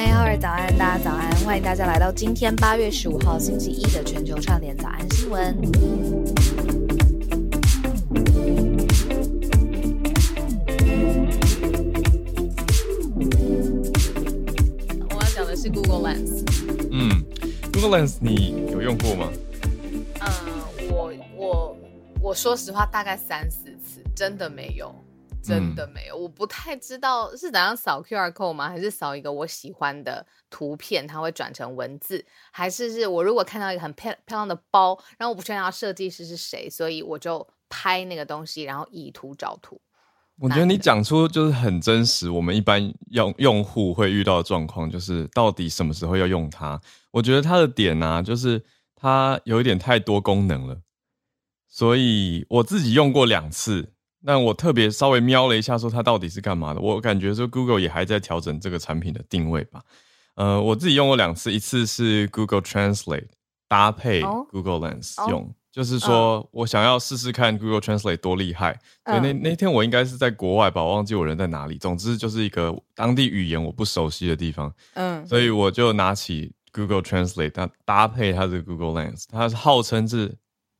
嗨，浩儿早安，大家早安，欢迎大家来到今天八月十五号星期一的全球串联早安新闻。我要讲的是 Google Lens。嗯，Google Lens 你有用过吗？嗯，我我我说实话，大概三四次，真的没有。真的没有，我不太知道是怎样扫 QR code 吗？还是扫一个我喜欢的图片，它会转成文字？还是是我如果看到一个很漂漂亮的包，然后我不确定设计师是谁，所以我就拍那个东西，然后以图找图。我觉得你讲出就是很真实，我们一般用用户会遇到的状况，就是到底什么时候要用它？我觉得它的点呢，就是它有一点太多功能了，所以我自己用过两次。但我特别稍微瞄了一下，说它到底是干嘛的。我感觉说 Google 也还在调整这个产品的定位吧。呃，我自己用过两次，一次是 Google Translate 搭配 Google Lens 用，就是说我想要试试看 Google Translate 多厉害。那那天我应该是在国外吧，我忘记我人在哪里。总之就是一个当地语言我不熟悉的地方。嗯，所以我就拿起 Google Translate，它搭配它的 Google Lens，它是号称是。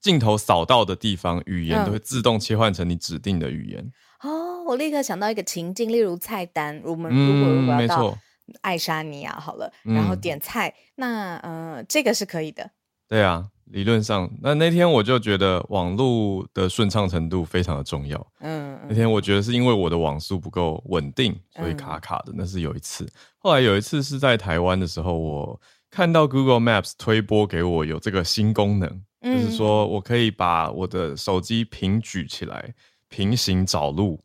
镜头扫到的地方，语言都会自动切换成你指定的语言。哦，我立刻想到一个情境，例如菜单，我们如果如果要到爱沙尼亚好了，然后点菜，那呃，这个是可以的。对啊，理论上，那那天我就觉得网络的顺畅程度非常的重要。嗯，那天我觉得是因为我的网速不够稳定，所以卡卡的。那是有一次，后来有一次是在台湾的时候，我看到 Google Maps 推播给我有这个新功能。就是说我可以把我的手机平举起来，平行找路，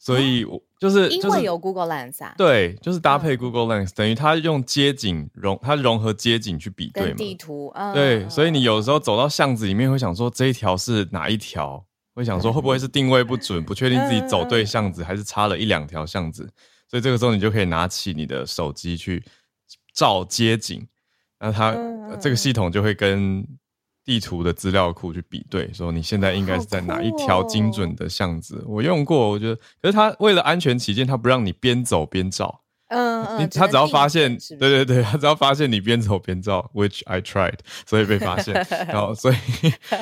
所以我就是因为有 Google Lens 啊，对，就是搭配 Google Lens，等于它用街景融，它融合街景去比对嘛，地图，对，所以你有时候走到巷子里面会想说这一条是哪一条，会想说会不会是定位不准，不确定自己走对巷子还是差了一两条巷子，所以这个时候你就可以拿起你的手机去照街景，那它这个系统就会跟。地图的资料库去比对，说你现在应该是在哪一条精准的巷子？我用过，我觉得，可是他为了安全起见，他不让你边走边照。嗯嗯，他只要发现，对对对，他 只要发现你边走边照，which I tried，所以被发现，然后所以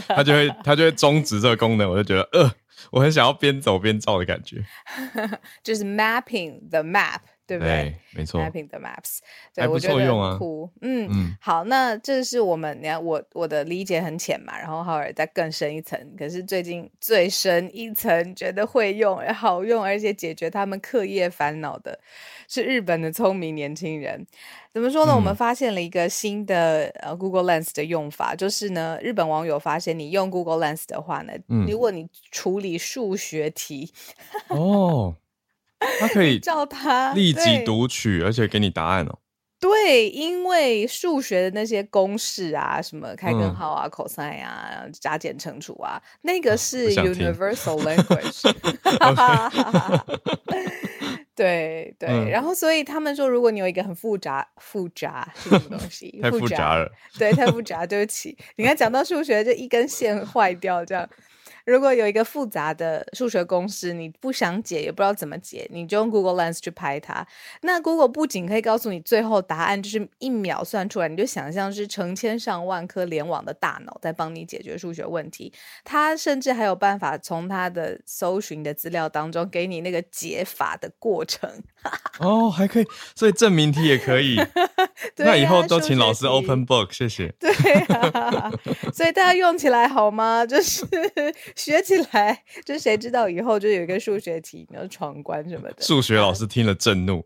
他就会他就会终止这个功能。我就觉得，呃，我很想要边走边照的感觉，就是 mapping the map。对不对？没错，Mapping the Maps，还不错用啊。嗯嗯，好，那这是我们，你看我我的理解很浅嘛，然后浩尔再更深一层。可是最近最深一层，觉得会用、好用，而且解决他们课业烦恼的，是日本的聪明年轻人。怎么说呢？我们发现了一个新的呃 Google Lens 的用法，就是呢，日本网友发现你用 Google Lens 的话呢，如果你处理数学题，哦。它可以叫他立即读取，而且给你答案哦。对，因为数学的那些公式啊，什么开根号啊、cosine 啊、加减乘除啊，那个是 universal language。对对，然后所以他们说，如果你有一个很复杂、复杂什么东西，太复杂了，对，太复杂，对不起。你看讲到数学，就一根线坏掉这样。如果有一个复杂的数学公式，你不想解也不知道怎么解，你就用 Google Lens 去拍它。那 Google 不仅可以告诉你最后答案，就是一秒算出来，你就想象是成千上万颗联网的大脑在帮你解决数学问题。它甚至还有办法从它的搜寻的资料当中给你那个解法的过程。哦，还可以，所以证明题也可以。那以后都请老师 Open Book，谢谢。对啊，所以大家用起来好吗？就是学起来，就谁知道以后就有一个数学题，然后闯关什么的。数学老师听了震怒，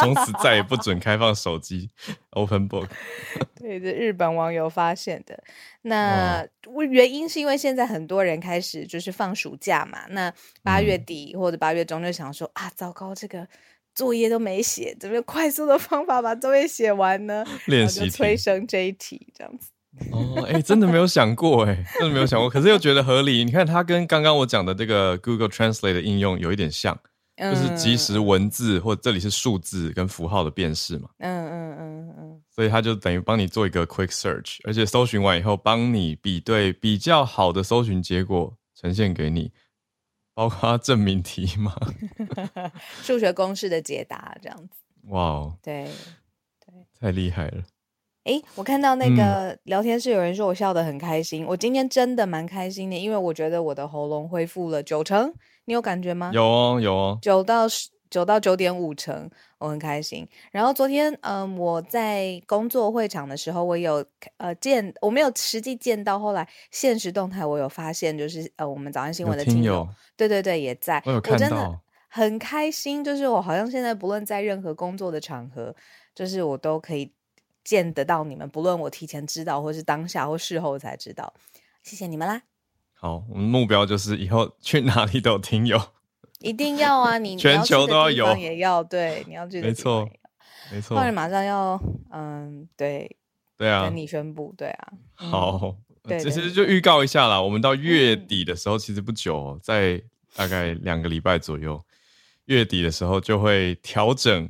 从此再也不准开放手机 Open Book。对，这日本网友发现的。那原因是因为现在很多人开始就是放暑假嘛，那八月底或者八月中就想说啊，糟糕，这个。作业都没写，怎么快速的方法把作业写完呢？练习催生这一题这样子。哦，哎，真的没有想过，哎，真的没有想过，可是又觉得合理。你看，它跟刚刚我讲的这个 Google Translate 的应用有一点像，就是即时文字或这里是数字跟符号的辨识嘛。嗯嗯嗯嗯。所以它就等于帮你做一个 Quick Search，而且搜寻完以后，帮你比对比较好的搜寻结果呈现给你，包括证明题嘛，数学公式的解答这样子。哇哦，对对，太厉害了。哎，我看到那个聊天室有人说我笑得很开心，我今天真的蛮开心的，因为我觉得我的喉咙恢复了九成，你有感觉吗？有哦，有哦，九到十，九到九点五成，我很开心。然后昨天，嗯，我在工作会场的时候，我有呃见，我没有实际见到，后来现实动态我有发现，就是呃，我们早上新闻的听友，对对对，也在，我有看到，很开心，就是我好像现在不论在任何工作的场合，就是我都可以。见得到你们，不论我提前知道，或是当下或事后才知道，谢谢你们啦。好，我们目标就是以后去哪里都有听友，一定要啊！你 全球都要有，也要对，你要记得，没错，没错。后来马上要，嗯，对，对啊，跟你宣布，对啊。好，其实就预告一下啦，我们到月底的时候，其实不久，在大概两个礼拜左右，月底的时候就会调整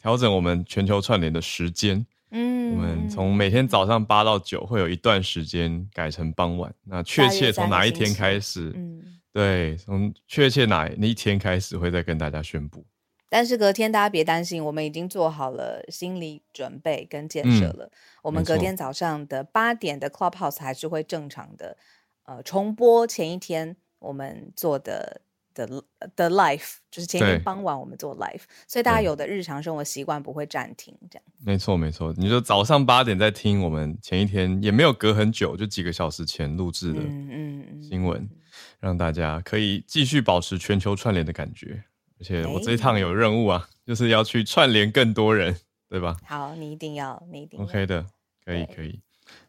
调整我们全球串联的时间。嗯，我们从每天早上八到九会有一段时间改成傍晚。那确切从哪一天开始？嗯，对，从确切哪那一天开始会再跟大家宣布。但是隔天大家别担心，我们已经做好了心理准备跟建设了。我们隔天早上的八点的 Clubhouse 还是会正常的，呃，重播前一天我们做的。的的 life 就是前一天傍晚我们做 life，所以大家有的日常生活习惯不会暂停，这样。没错没错，你说早上八点在听我们前一天也没有隔很久，就几个小时前录制的新闻，让大家可以继续保持全球串联的感觉。而且我这一趟有任务啊，就是要去串联更多人，对吧？好，你一定要，你一定 OK 的，可以可以。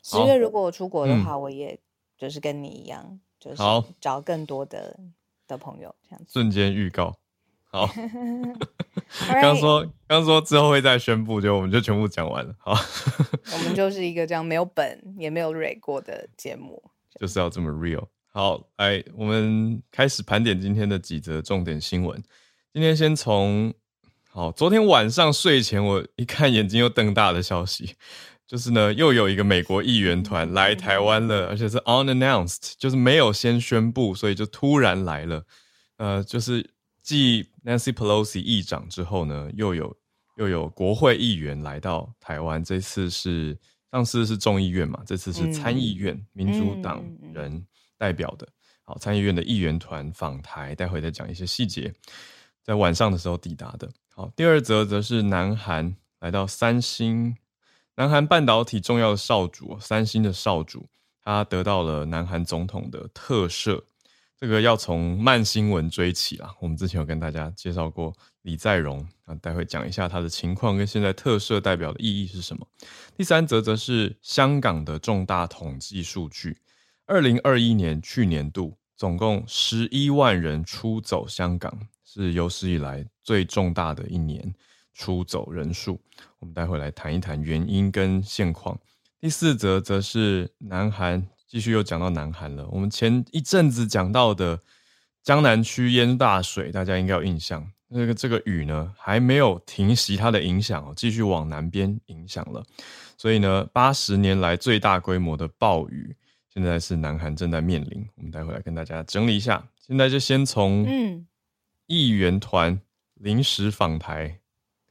十月如果我出国的话，我也就是跟你一样，就是找更多的。的朋友，这样瞬间预告，好。刚说刚说之后会再宣布，就我们就全部讲完了。好，我们就是一个这样没有本也没有蕊过的节目，就是要这么 real。好，来，我们开始盘点今天的几则重点新闻。今天先从好，昨天晚上睡前我一看眼睛又瞪大的消息。就是呢，又有一个美国议员团来台湾了，而且是 unannounced，就是没有先宣布，所以就突然来了。呃，就是继 Nancy Pelosi 议长之后呢，又有又有国会议员来到台湾。这次是上次是众议院嘛，这次是参议院民主党人代表的。好，参议院的议员团访台，待会再讲一些细节。在晚上的时候抵达的。好，第二则则是南韩来到三星。南韩半导体重要的少主三星的少主，他得到了南韩总统的特赦。这个要从慢新闻追起啦。我们之前有跟大家介绍过李在镕啊，待会讲一下他的情况跟现在特赦代表的意义是什么。第三则则是香港的重大统计数据：二零二一年去年度总共十一万人出走香港，是有史以来最重大的一年。出走人数，我们待会来谈一谈原因跟现况。第四则则是南韩，继续又讲到南韩了。我们前一阵子讲到的江南区淹大水，大家应该有印象。那个这个雨呢，还没有停息它的影响哦，继续往南边影响了。所以呢，八十年来最大规模的暴雨，现在是南韩正在面临。我们待会来跟大家整理一下。现在就先从嗯议员团临时访台。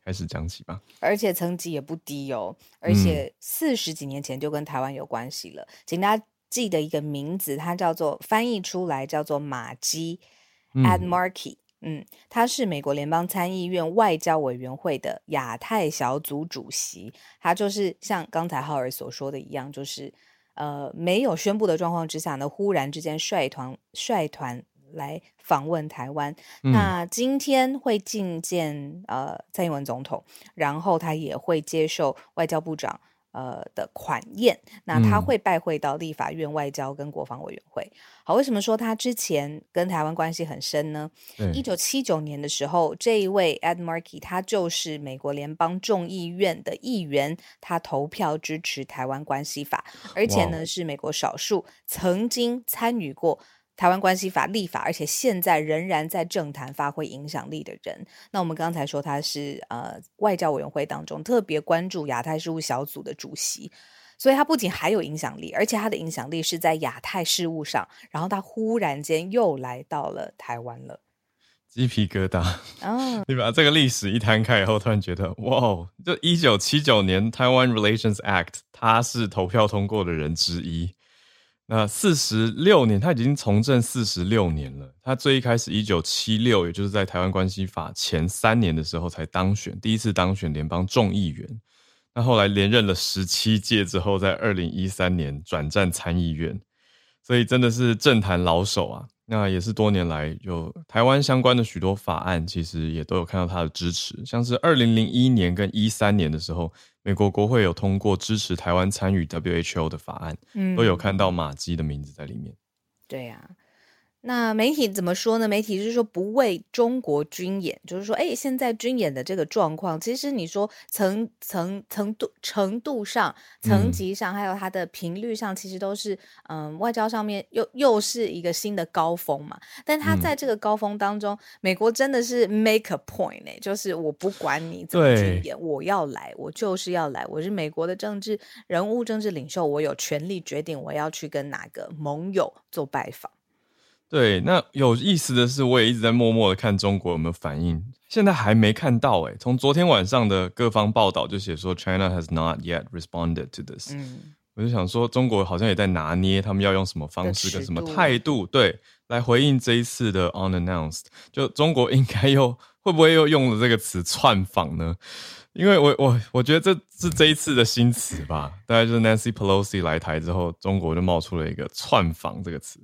开始讲起吧，而且层级也不低哦，而且四十几年前就跟台湾有关系了。请大家记得一个名字，它叫做翻译出来叫做马基 （Ad Markey）。嗯，他是美国联邦参议院外交委员会的亚太小组主席。他就是像刚才浩尔所说的一样，就是呃没有宣布的状况之下呢，忽然之间率团率团。来访问台湾，那今天会觐见呃蔡英文总统，然后他也会接受外交部长呃的款宴，那他会拜会到立法院外交跟国防委员会。好，为什么说他之前跟台湾关系很深呢？一九七九年的时候，这一位 Ed Markey 他就是美国联邦众议院的议员，他投票支持台湾关系法，而且呢是美国少数曾经参与过。台湾关系法立法，而且现在仍然在政坛发挥影响力的人。那我们刚才说他是呃外交委员会当中特别关注亚太事务小组的主席，所以他不仅还有影响力，而且他的影响力是在亚太事务上。然后他忽然间又来到了台湾了，鸡皮疙瘩啊！你把这个历史一摊开以后，突然觉得哇，就一九七九年台湾 Relations Act，他是投票通过的人之一。那四十六年，他已经从政四十六年了。他最一开始一九七六，也就是在台湾关系法前三年的时候才当选，第一次当选联邦众议员。那后来连任了十七届之后，在二零一三年转战参议院，所以真的是政坛老手啊。那也是多年来有台湾相关的许多法案，其实也都有看到他的支持。像是二零零一年跟一三年的时候，美国国会有通过支持台湾参与 WHO 的法案，嗯，都有看到马基的名字在里面。对呀。那媒体怎么说呢？媒体就是说不为中国军演，就是说，哎，现在军演的这个状况，其实你说层层程度程度上、层级上，还有它的频率上，其实都是嗯，外交上面又又是一个新的高峰嘛。但他在这个高峰当中，美国真的是 make a point 呢，就是我不管你怎么军演，我要来，我就是要来，我是美国的政治人物、政治领袖，我有权利决定我要去跟哪个盟友做拜访。对，那有意思的是，我也一直在默默的看中国有没有反应，现在还没看到哎。从昨天晚上的各方报道就写说，China has not yet responded to this。嗯，我就想说，中国好像也在拿捏他们要用什么方式跟什么态度，对，来回应这一次的 unannounced。就中国应该又会不会又用了这个词“窜访”呢？因为我我我觉得这是这一次的新词吧，大概就是 Nancy Pelosi 来台之后，中国就冒出了一个“窜访”这个词。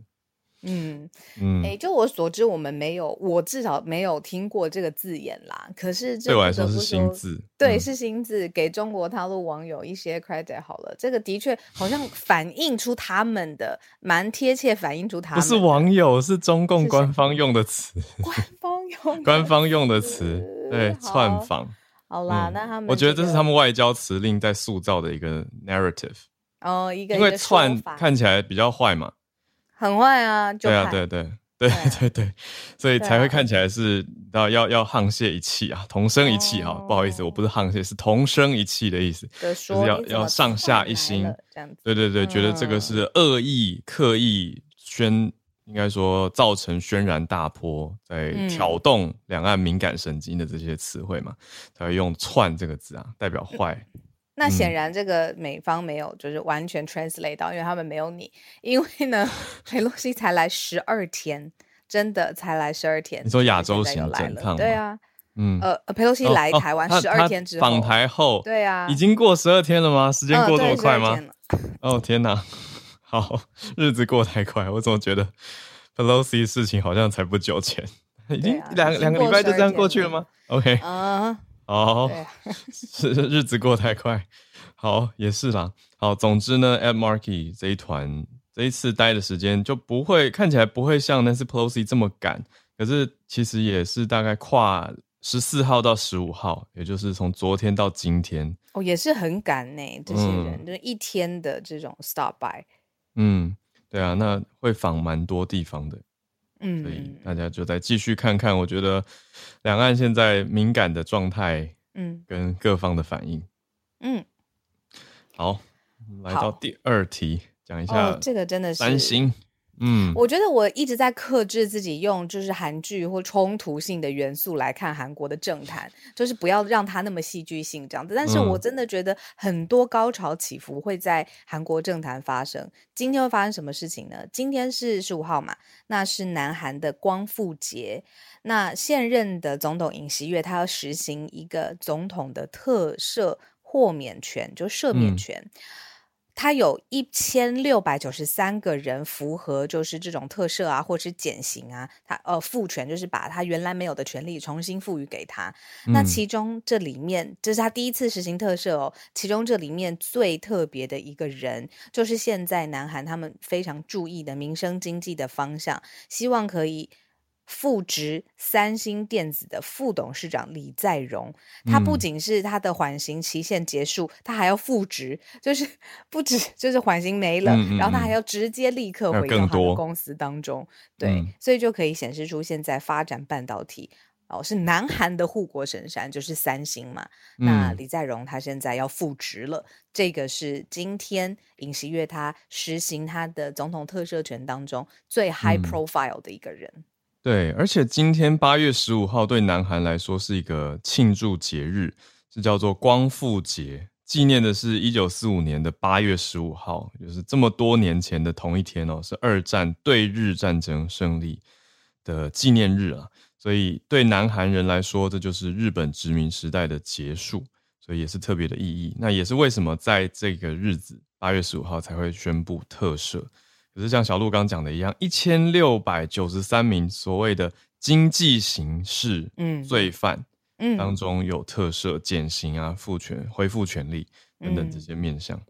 嗯嗯，哎，就我所知，我们没有，我至少没有听过这个字眼啦。可是对我来说是新字，对，是新字，给中国大陆网友一些 credit 好了。这个的确好像 反映出他们的蛮贴切，反映出他们不是网友，是中共官方用的词，官 方用官方用的词，对，串访。好啦，那他们我觉得这是他们外交辞令在塑造的一个 narrative。哦，一个因为串看起来比较坏嘛。很坏啊！对啊，对对对对对，所以才会看起来是要要要沆瀣一气啊，同声一气哈。不好意思，我不是沆瀣，是同声一气的意思，就是要要上下一心。这样子，对对对，觉得这个是恶意刻意宣，应该说造成轩然大波，在挑动两岸敏感神经的这些词汇嘛，才会用“窜”这个字啊，代表坏。那显然这个美方没有就是完全 translate 到，因为他们没有你，因为呢，佩洛西才来十二天，真的才来十二天。你说亚洲行整趟？对啊，嗯，呃，佩洛西来台湾十二天之后访台后，对啊，已经过十二天了吗？时间过这么快吗？哦天哪，好日子过太快，我怎么觉得 Pelosi 事情好像才不久前，已经两两个礼拜就这样过去了吗？OK，啊。哦，是日子过太快，好也是啦。好，总之呢，At Markey 这一团这一次待的时间就不会看起来不会像 Nancy Pelosi 这么赶，可是其实也是大概跨十四号到十五号，也就是从昨天到今天。哦，也是很赶呢，这些人就是一天的这种 stop by。嗯，对啊，那会访蛮多地方的。嗯，所以大家就再继续看看，我觉得两岸现在敏感的状态，嗯，跟各方的反应，嗯，好，来到第二题，讲一下这个真的是三星。嗯，我觉得我一直在克制自己用就是韩剧或冲突性的元素来看韩国的政坛，就是不要让它那么戏剧性这样子。但是我真的觉得很多高潮起伏会在韩国政坛发生。今天会发生什么事情呢？今天是十五号嘛，那是南韩的光复节。那现任的总统尹锡悦他要实行一个总统的特赦豁免权，就赦免权。他有一千六百九十三个人符合就是这种特赦啊，或是减刑啊，他呃赋权就是把他原来没有的权利重新赋予给他。那其中这里面这是他第一次实行特赦哦，其中这里面最特别的一个人，就是现在南韩他们非常注意的民生经济的方向，希望可以。复职三星电子的副董事长李在镕，他不仅是他的缓刑期限结束，他还要复职，就是不止就是缓刑没了，然后他还要直接立刻回到他的公司当中。对，所以就可以显示出现在发展半导体哦，是南韩的护国神山，就是三星嘛。那李在镕他现在要复职了，这个是今天尹锡悦他实行他的总统特赦权当中最 high profile 的一个人。对，而且今天八月十五号对南韩来说是一个庆祝节日，是叫做光复节，纪念的是一九四五年的八月十五号，就是这么多年前的同一天哦，是二战对日战争胜利的纪念日啊。所以对南韩人来说，这就是日本殖民时代的结束，所以也是特别的意义。那也是为什么在这个日子八月十五号才会宣布特赦。可是像小鹿刚讲的一样，一千六百九十三名所谓的经济刑事罪犯，嗯，当中有特赦、减刑啊、复权、恢复权利等等这些面向。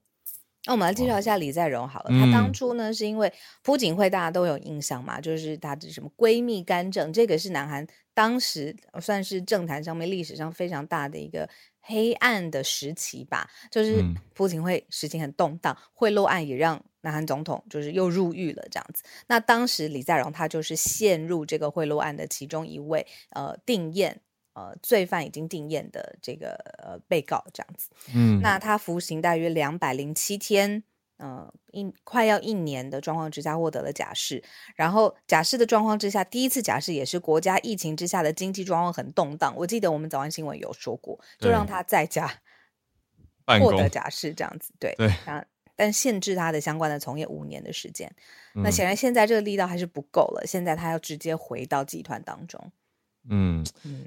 那我们来介绍一下李在镕好了，他当初呢是因为朴槿惠大家都有印象嘛，就是他的什么闺蜜干政，这个是南韩当时算是政坛上面历史上非常大的一个。黑暗的时期吧，就是父亲会，事情很动荡，贿赂案也让南韩总统就是又入狱了这样子。那当时李在镕他就是陷入这个贿赂案的其中一位，呃，定验呃罪犯已经定验的这个呃被告这样子。嗯，那他服刑大约两百零七天。嗯，一快要一年的状况之下获得了假释，然后假释的状况之下，第一次假释也是国家疫情之下的经济状况很动荡。我记得我们早安新闻有说过，就让他在家获得假释这样子，对，啊，但限制他的相关的从业五年的时间。那显然现在这个力道还是不够了，现在他要直接回到集团当中。嗯，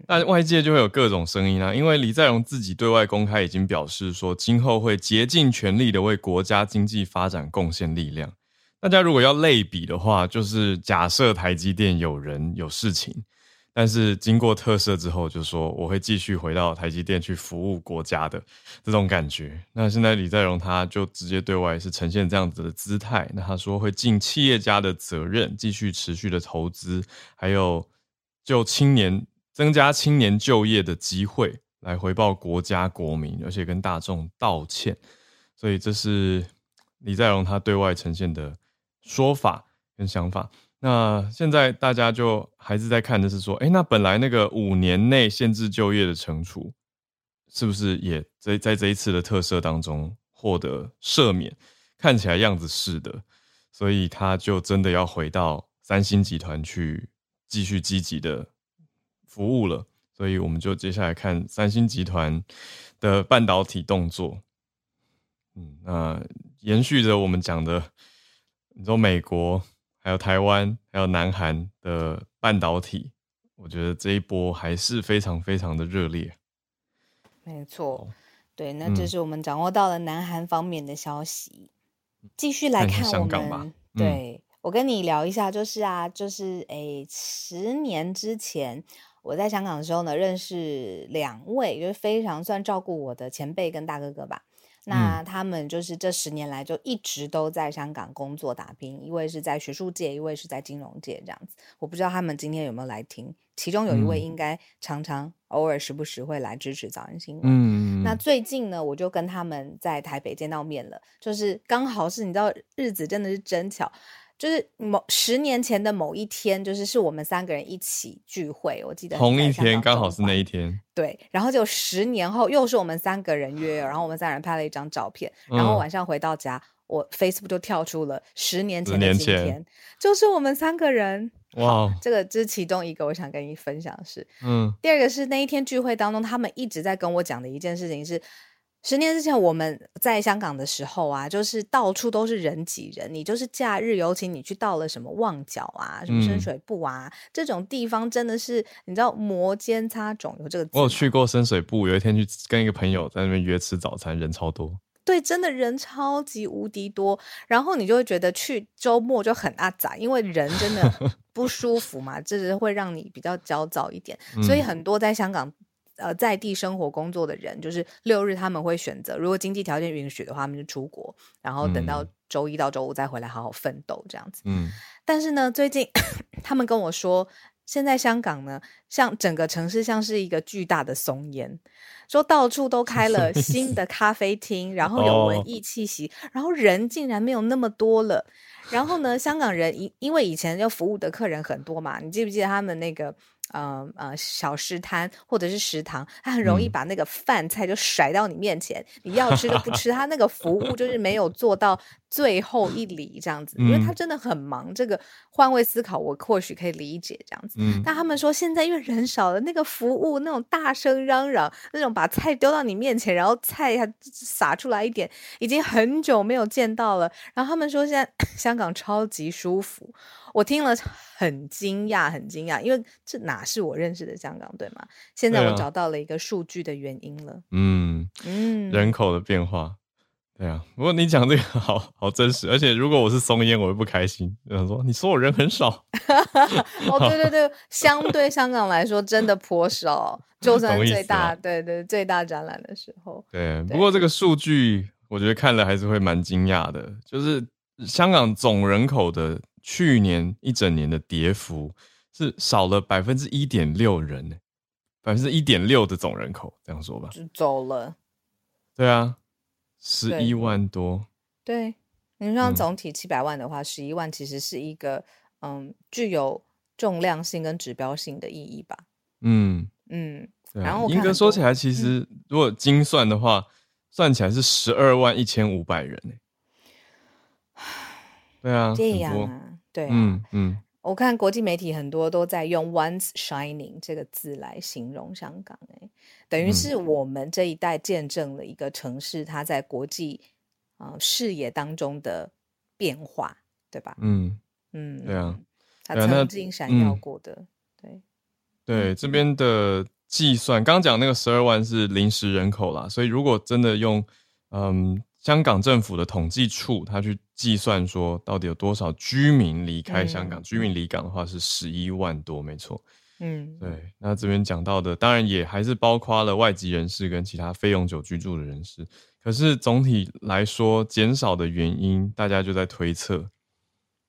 那外界就会有各种声音啊，因为李在镕自己对外公开已经表示说，今后会竭尽全力的为国家经济发展贡献力量。大家如果要类比的话，就是假设台积电有人有事情，但是经过特赦之后，就说我会继续回到台积电去服务国家的这种感觉。那现在李在镕他就直接对外是呈现这样子的姿态，那他说会尽企业家的责任，继续持续的投资，还有。就青年增加青年就业的机会，来回报国家国民，而且跟大众道歉。所以这是李在镕他对外呈现的说法跟想法。那现在大家就还是在看的是说，哎，那本来那个五年内限制就业的惩处，是不是也在在这一次的特赦当中获得赦免？看起来样子是的，所以他就真的要回到三星集团去。继续积极的服务了，所以我们就接下来看三星集团的半导体动作。嗯，那延续着我们讲的，你说美国、还有台湾、还有南韩的半导体，我觉得这一波还是非常非常的热烈。没错，对，那这是我们掌握到了南韩方面的消息。继续来看我们，对。我跟你聊一下，就是啊，就是诶，十年之前我在香港的时候呢，认识两位，就是非常算照顾我的前辈跟大哥哥吧。那他们就是这十年来就一直都在香港工作打拼，一位是在学术界，一位是在金融界这样子。我不知道他们今天有没有来听，其中有一位应该常常偶尔时不时会来支持早安新闻。嗯，那最近呢，我就跟他们在台北见到面了，就是刚好是你知道日子真的是真巧。就是某十年前的某一天，就是是我们三个人一起聚会，我记得同一天刚好是那一天。对，然后就十年后又是我们三个人约，然后我们三人拍了一张照片，然后晚上回到家，我 Facebook 就跳出了十年前的今天，就是我们三个人。哇，这个这是其中一个我想跟你分享的事。嗯，第二个是那一天聚会当中，他们一直在跟我讲的一件事情是。十年之前我们在香港的时候啊，就是到处都是人挤人。你就是假日尤其你去到了什么旺角啊、什么深水埗啊这种地方，真的是你知道摩肩擦踵有这个。我有去过深水埗，有一天去跟一个朋友在那边约吃早餐，人超多。对，真的人超级无敌多，然后你就会觉得去周末就很阿杂，因为人真的 不舒服嘛，这是会让你比较焦躁一点。所以很多在香港呃在地生活工作的人，就是六日他们会选择，如果经济条件允许的话，他们就出国，然后等到周一到周五再回来好好奋斗这样子。嗯，但是呢，最近他们跟我说。现在香港呢，像整个城市像是一个巨大的松烟，说到处都开了新的咖啡厅，然后有文艺气息，然后人竟然没有那么多了。然后呢，香港人因因为以前要服务的客人很多嘛，你记不记得他们那个？呃呃，小食摊或者是食堂，他很容易把那个饭菜就甩到你面前，你要吃就不吃。他那个服务就是没有做到最后一里这样子，因为他真的很忙。这个换位思考，我或许可以理解这样子。但他们说现在因为人少了，那个服务那种大声嚷嚷，那种把菜丢到你面前，然后菜还洒出来一点，已经很久没有见到了。然后他们说现在 香港超级舒服。我听了很惊讶，很惊讶，因为这哪是我认识的香港，对吗？现在我找到了一个数据的原因了。嗯嗯，人口的变化，对啊。不过你讲这个 好好真实，而且如果我是松烟，我会不开心。有人说你说我人很少，哦，对对对，相对香港来说真的颇少，就算最大，对对最大展览的时候。对，不过这个数据我觉得看了还是会蛮惊讶的，就是香港总人口的。去年一整年的跌幅是少了百分之一点六人呢，百分之一点六的总人口，这样说吧，就走了。对啊，十一万多。对，你说总体七百万的话，十一万其实是一个嗯具有重量性跟指标性的意义吧。嗯嗯，然后严格说起来，其实如果精算的话，算起来是十二万一千五百人呢。对啊，这样啊。对啊，嗯，我看国际媒体很多都在用 “once shining” 这个字来形容香港，哎，等于是我们这一代见证了一个城市它在国际啊视野当中的变化，对吧？嗯嗯，对啊，它曾经闪耀过的，对对，这边的计算，刚刚讲那个十二万是临时人口啦，所以如果真的用嗯。香港政府的统计处，他去计算说，到底有多少居民离开香港？居民离港的话是十一万多，没错。嗯，对。那这边讲到的，当然也还是包括了外籍人士跟其他非永久居住的人士。可是总体来说，减少的原因，大家就在推测。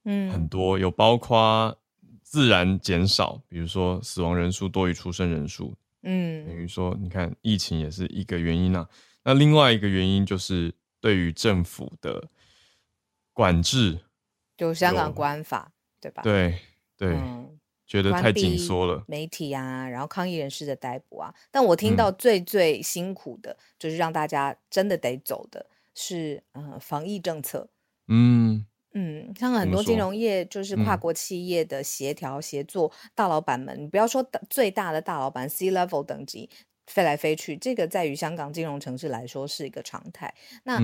嗯，很多有包括自然减少，比如说死亡人数多于出生人数。嗯，等于说，你看疫情也是一个原因啊。那另外一个原因就是。对于政府的管制，就香港官法，对吧？对对，觉得太紧缩了。媒体啊，然后抗议人士的逮捕啊，但我听到最最辛苦的，就是让大家真的得走的是，呃，防疫政策。嗯嗯，香港很多金融业就是跨国企业的协调协作，大老板们，你不要说最大的大老板，C level 等级。飞来飞去，这个在于香港金融城市来说是一个常态。那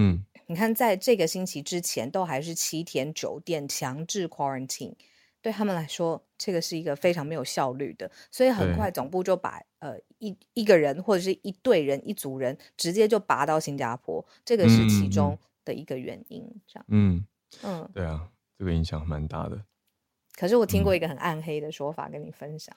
你看，在这个星期之前，都还是七天酒店强制 quarantine，对他们来说，这个是一个非常没有效率的。所以很快总部就把呃一一个人或者是一队人、一组人直接就拔到新加坡，这个是其中的一个原因。这样，嗯嗯，对啊，这个影响蛮大的。可是我听过一个很暗黑的说法，跟你分享。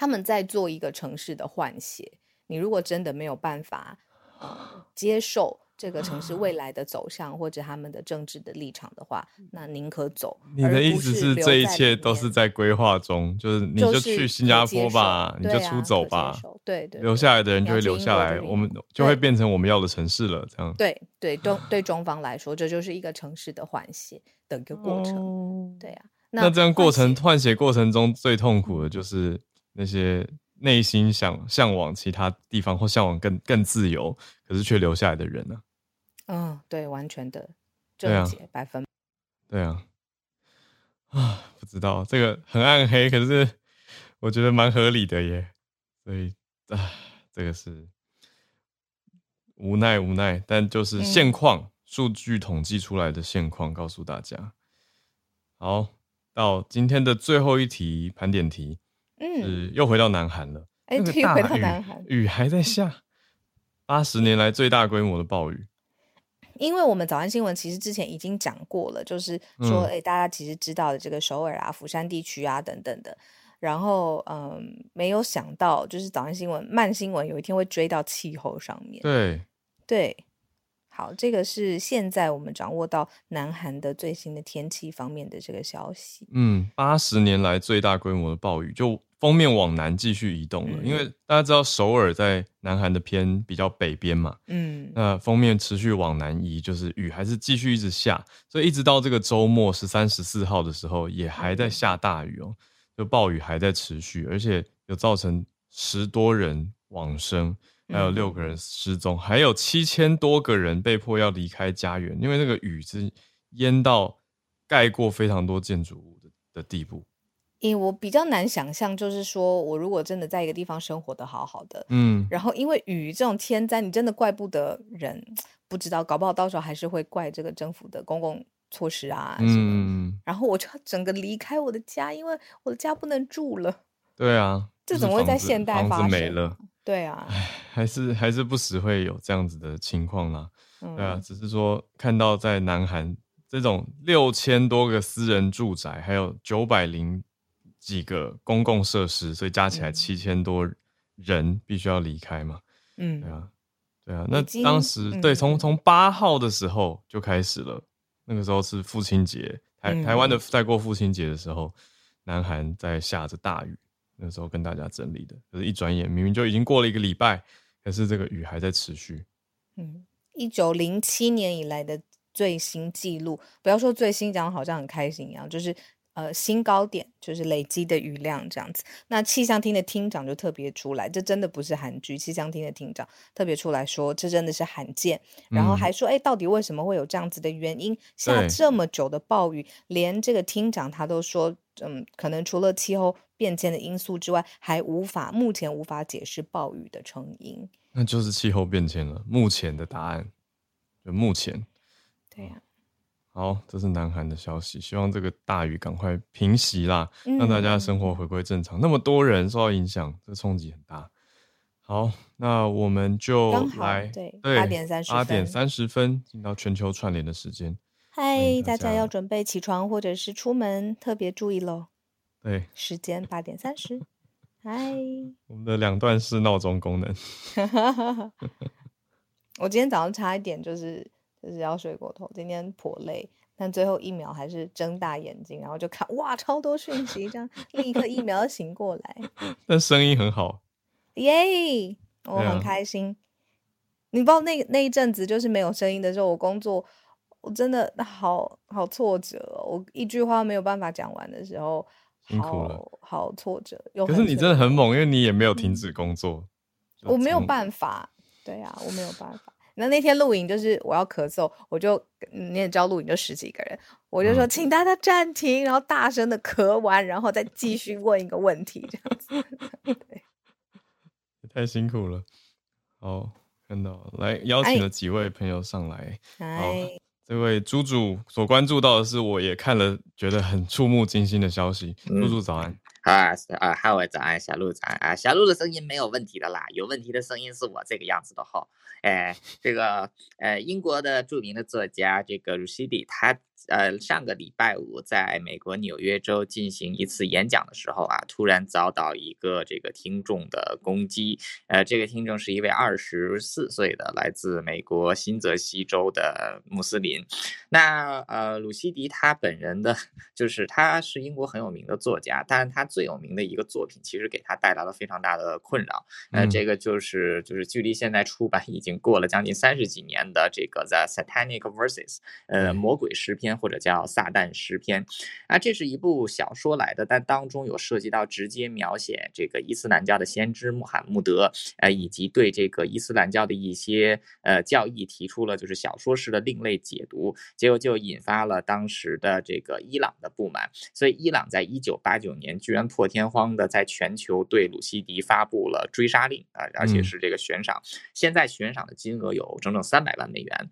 他们在做一个城市的换血。你如果真的没有办法呃接受这个城市未来的走向或者他们的政治的立场的话，那宁可走。你的意思是这一切都是在规划中，就是你就去新加坡吧，你就出走吧。对对，留下来的人就会留下来，我们就会变成我们要的城市了。这样对对中对中方来说，这就是一个城市的换血的一个过程。对呀，那这样过程换血过程中最痛苦的就是。那些内心想向往其他地方或向往更更自由，可是却留下来的人呢？嗯，对，完全的正解，百分。对啊，啊，不知道这个很暗黑，可是我觉得蛮合理的耶。所以啊，这个是无奈无奈，但就是现况，数据统计出来的现况，告诉大家。好，到今天的最后一题盘点题。嗯，又回到南韩了。哎，对，回到南韩，雨还在下 八十年来最大规模的暴雨。因为我们早安新闻其实之前已经讲过了，就是说，哎，大家其实知道的这个首尔啊、釜山地区啊等等的。然后，嗯，没有想到，就是早安新闻慢新闻有一天会追到气候上面。对，对，好，这个是现在我们掌握到南韩的最新的天气方面的这个消息。嗯，八十年来最大规模的暴雨，就封面往南继续移动了。因为大家知道首尔在南韩的偏比较北边嘛，嗯，那封面持续往南移，就是雨还是继续一直下，所以一直到这个周末十三、十四号的时候，也还在下大雨哦。就暴雨还在持续，而且有造成十多人往生，还有六个人失踪，还有七千多个人被迫要离开家园，因为那个雨是淹到盖过非常多建筑物的的地步。因为我比较难想象，就是说我如果真的在一个地方生活的好好的，嗯，然后因为雨这种天灾，你真的怪不得人，不知道搞不好到时候还是会怪这个政府的公共。措施啊，嗯，然后我就要整个离开我的家，因为我的家不能住了。对啊，这怎么会在现代发生？没了。对啊，还是还是不时会有这样子的情况啦。对啊，只是说看到在南韩这种六千多个私人住宅，还有九百零几个公共设施，所以加起来七千多人必须要离开嘛。嗯，对啊，对啊。那当时对，从从八号的时候就开始了。那个时候是父亲节，台台湾的在过父亲节的时候，南韩在下着大雨。那时候跟大家整理的，可是一转眼明明就已经过了一个礼拜，可是这个雨还在持续。嗯，一九零七年以来的最新记录，不要说最新，讲好像很开心一样，就是。呃，新高点就是累积的雨量这样子。那气象厅的厅长就特别出来，这真的不是韩剧。气象厅的厅长特别出来说，这真的是罕见。然后还说，哎，到底为什么会有这样子的原因？下这么久的暴雨，连这个厅长他都说，嗯，可能除了气候变迁的因素之外，还无法目前无法解释暴雨的成因。那就是气候变迁了。目前的答案，就目前。对呀。好，这是南韩的消息，希望这个大雨赶快平息啦，让大家的生活回归正常。那么多人受到影响，这冲击很大。好，那我们就来对八点三十八点三十分进到全球串联的时间。嗨，大家要准备起床或者是出门，特别注意喽。对，时间八点三十。嗨，我们的两段式闹钟功能。我今天早上差一点就是。就是要睡过头，今天颇累，但最后一秒还是睁大眼睛，然后就看哇，超多讯息，这样立刻一秒醒过来。但声音很好，耶，我很开心。你不知道那那一阵子就是没有声音的时候，我工作我真的好好挫折，我一句话没有办法讲完的时候，辛苦了，好挫折。可是你真的很猛，因为你也没有停止工作。我没有办法，对呀，我没有办法。那那天录影就是我要咳嗽，我就你也知道录影就十几个人，我就说请大家暂停，然后大声的咳完，然后再继续问一个问题，这样子。对，太辛苦了。好，看到来邀请了几位朋友上来。好，这位猪猪所关注到的是，我也看了觉得很触目惊心的消息。猪猪早安。啊啊，哈维早安，小鹿早安啊，小鹿的声音没有问题的啦，有问题的声音是我这个样子的哈。哎，这个呃，英国的著名的作家这个鲁西迪，他。呃，上个礼拜五在美国纽约州进行一次演讲的时候啊，突然遭到一个这个听众的攻击。呃，这个听众是一位二十四岁的来自美国新泽西州的穆斯林。那呃，鲁西迪他本人的，就是他是英国很有名的作家，但是他最有名的一个作品，其实给他带来了非常大的困扰。呃，这个就是就是距离现在出版已经过了将近三十几年的这个 The Satanic Verses，呃，魔鬼诗篇。或者叫《撒旦诗篇》，啊，这是一部小说来的，但当中有涉及到直接描写这个伊斯兰教的先知穆罕默德，呃，以及对这个伊斯兰教的一些呃教义提出了就是小说式的另类解读，结果就引发了当时的这个伊朗的不满，所以伊朗在一九八九年居然破天荒的在全球对鲁西迪发布了追杀令啊，而且是这个悬赏，现在悬赏的金额有整整三百万美元。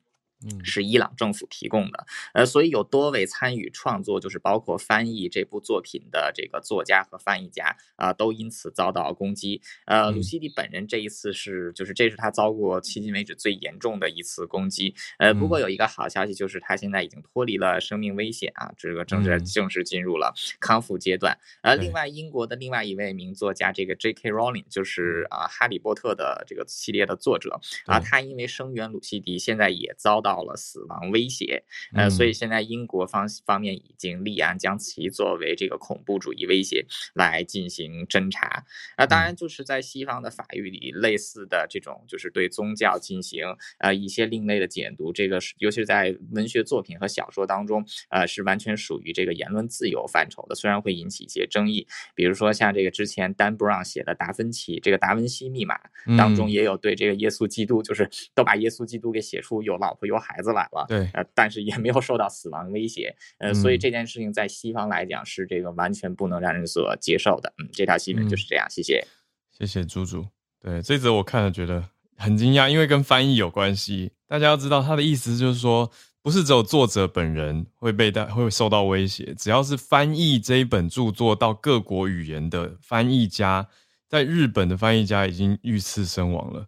是伊朗政府提供的，呃，所以有多位参与创作，就是包括翻译这部作品的这个作家和翻译家啊，都因此遭到攻击。呃，鲁西迪本人这一次是，就是这是他遭过迄今为止最严重的一次攻击。呃，不过有一个好消息，就是他现在已经脱离了生命危险啊，这个正式正式进入了康复阶段。呃，另外英国的另外一位名作家，这个 J.K. Rowling，就是啊《哈利波特》的这个系列的作者啊，他因为声援鲁西迪，现在也遭到。到了死亡威胁，呃，所以现在英国方方面已经立案，将其作为这个恐怖主义威胁来进行侦查。那当然就是在西方的法律里，类似的这种就是对宗教进行呃一些另类的解读，这个是尤其是在文学作品和小说当中，呃，是完全属于这个言论自由范畴的。虽然会引起一些争议，比如说像这个之前丹布朗写的《达芬奇》这个《达文西密码》当中，也有对这个耶稣基督，就是都把耶稣基督给写出有老婆有。孩子来了，对，呃，但是也没有受到死亡威胁，呃，所以这件事情在西方来讲是这个完全不能让人所接受的。嗯，这条新闻就是这样。谢谢，谢谢猪猪。对，这则我看了觉得很惊讶，因为跟翻译有关系。大家要知道，他的意思就是说，不是只有作者本人会被带会受到威胁，只要是翻译这一本著作到各国语言的翻译家，在日本的翻译家已经遇刺身亡了。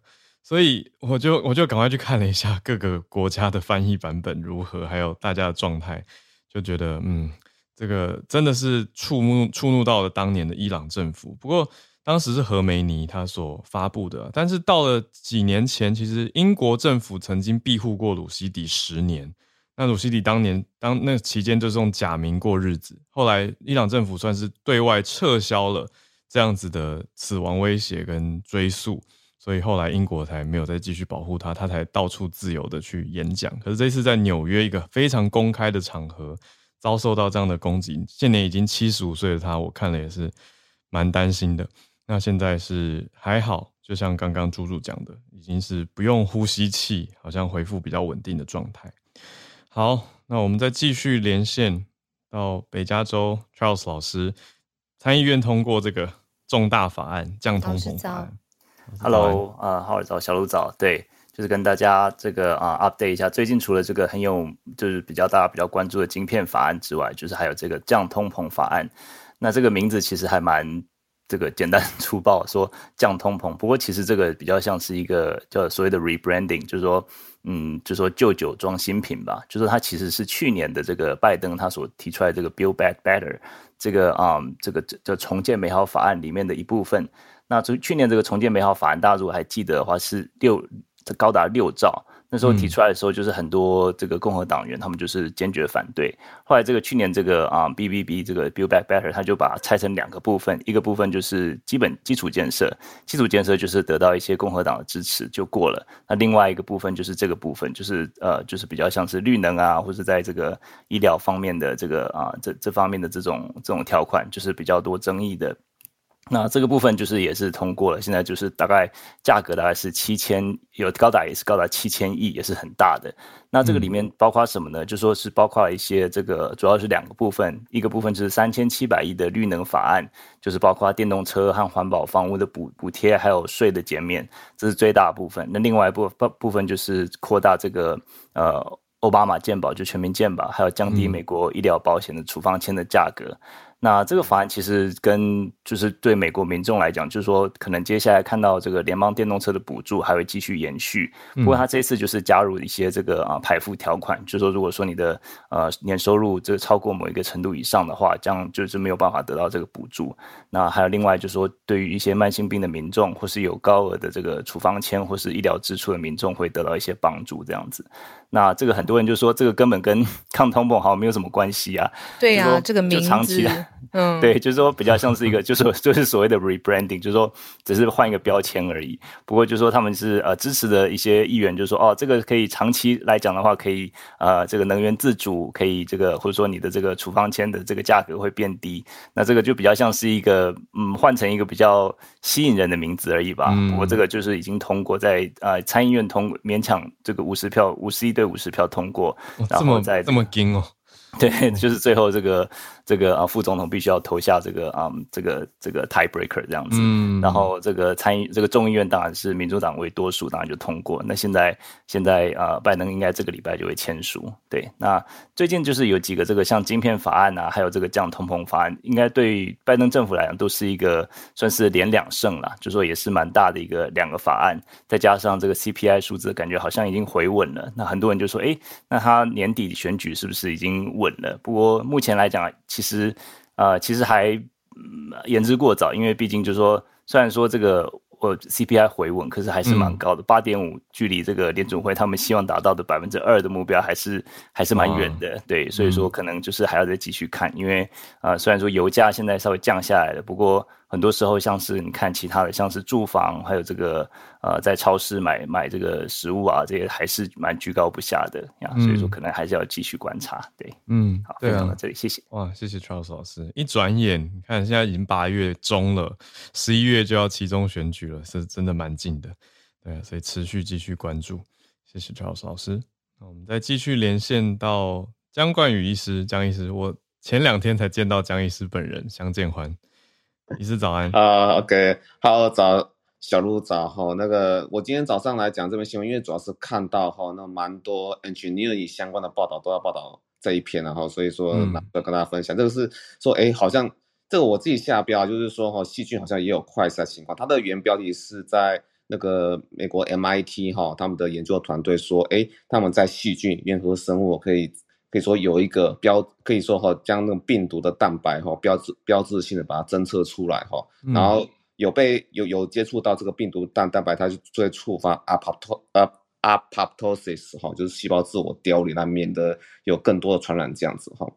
所以我就我就赶快去看了一下各个国家的翻译版本如何，还有大家的状态，就觉得嗯，这个真的是触目触怒到了当年的伊朗政府。不过当时是何梅尼他所发布的，但是到了几年前，其实英国政府曾经庇护过鲁西迪十年。那鲁西迪当年当那期间就是用假名过日子，后来伊朗政府算是对外撤销了这样子的死亡威胁跟追诉。所以后来英国才没有再继续保护他，他才到处自由的去演讲。可是这次在纽约一个非常公开的场合，遭受到这样的攻击。现年已经七十五岁的他，我看了也是蛮担心的。那现在是还好，就像刚刚猪猪讲的，已经是不用呼吸器，好像恢复比较稳定的状态。好，那我们再继续连线到北加州 Charles 老师，参议院通过这个重大法案降通膨法案。Hello，啊，好早，小鹿早，对，就是跟大家这个啊 update 一下，最近除了这个很有就是比较大家比较关注的晶片法案之外，就是还有这个降通膨法案。那这个名字其实还蛮这个简单粗暴，说降通膨。不过其实这个比较像是一个叫所谓的 rebranding，就是说，嗯，就是说旧酒装新品吧。就是它其实是去年的这个拜登他所提出来这个 Build Back Better 这个啊这个叫重建美好法案里面的一部分。那从去年这个重建美好法案，大家如果还记得的话，是六，高达六兆。那时候提出来的时候，就是很多这个共和党员他们就是坚决反对。后来这个去年这个啊，B B B 这个 Build Back Better，他就把它拆成两个部分，一个部分就是基本基础建设，基础建设就是得到一些共和党的支持就过了。那另外一个部分就是这个部分，就是呃，就是比较像是绿能啊，或者在这个医疗方面的这个啊，这这方面的这种这种条款，就是比较多争议的。那这个部分就是也是通过了，现在就是大概价格大概是七千，有高达也是高达七千亿，也是很大的。那这个里面包括什么呢？就说是包括一些这个，主要是两个部分，一个部分就是三千七百亿的绿能法案，就是包括电动车和环保房屋的补补贴，还有税的减免，这是最大部分。那另外一部部部分就是扩大这个呃奥巴马健保，就全民健保，还有降低美国医疗保险的处方签的价格。那这个法案其实跟就是对美国民众来讲，就是说可能接下来看到这个联邦电动车的补助还会继续延续。不过他这次就是加入一些这个啊排付条款，就是说如果说你的呃年收入这超过某一个程度以上的话，这样就是没有办法得到这个补助。那还有另外就是说，对于一些慢性病的民众或是有高额的这个处方签或是医疗支出的民众，会得到一些帮助这样子。那这个很多人就说这个根本跟 抗通膨好像没有什么关系啊。对呀，这个名字。嗯，对，就是说比较像是一个，就是 就是所谓的 rebranding，就是说只是换一个标签而已。不过就是说他们是呃支持的一些议员，就是说哦，这个可以长期来讲的话，可以呃这个能源自主，可以这个或者说你的这个处方签的这个价格会变低。那这个就比较像是一个嗯换成一个比较吸引人的名字而已吧。不过这个就是已经通过在呃参议院通勉强这个五十票五十一对五十票通过，然后再这么惊哦。对，就是最后这个这个啊，副总统必须要投下这个啊，这个这个 tiebreaker 这样子。嗯，然后这个参议这个众议院当然是民主党为多数，当然就通过。那现在现在啊，拜登应该这个礼拜就会签署。对，那最近就是有几个这个像晶片法案啊，还有这个降通膨法案，应该对拜登政府来讲都是一个算是连两胜了，就说也是蛮大的一个两个法案，再加上这个 CPI 数字，感觉好像已经回稳了。那很多人就说，哎，那他年底选举是不是已经？稳了，不过目前来讲，其实，呃，其实还言之过早，因为毕竟就是说，虽然说这个我 CPI 回稳，可是还是蛮高的，八点五，距离这个联准会他们希望达到的百分之二的目标，还是还是蛮远的，对，所以说可能就是还要再继续看，因为啊，虽然说油价现在稍微降下来了，不过。很多时候，像是你看其他的，像是住房，还有这个呃，在超市买买这个食物啊，这些还是蛮居高不下的呀。所以说，可能还是要继续观察。对，嗯，好，分享到这里，谢谢。哇，谢谢 Charles 老师。一转眼，你看现在已经八月中了，十一月就要期中选举了，是真的蛮近的。对啊，所以持续继续关注。谢谢 Charles 老师。那我们再继续连线到江冠宇医师，江医师，我前两天才见到江医师本人，相见欢。医师早安啊，OK，好早，小鹿早哈。那个我今天早上来讲这篇新闻，因为主要是看到哈，那蛮多 engineering 相关的报道都要报道这一篇，然后所以说要跟大家分享。这个是说，哎，好像这个我自己下标，就是说哈，细菌好像也有快筛情况。它的原标题是在那个美国 MIT 哈，他们的研究团队说，哎，他们在细菌、原核生物可以。可以说有一个标，可以说哈，将那个病毒的蛋白哈标志标志性的把它侦测出来哈，然后有被有有接触到这个病毒蛋蛋白，它就会触发 apopto 呃 apoptosis 哈，就是细胞自我凋零，来免得有更多的传染这样子哈。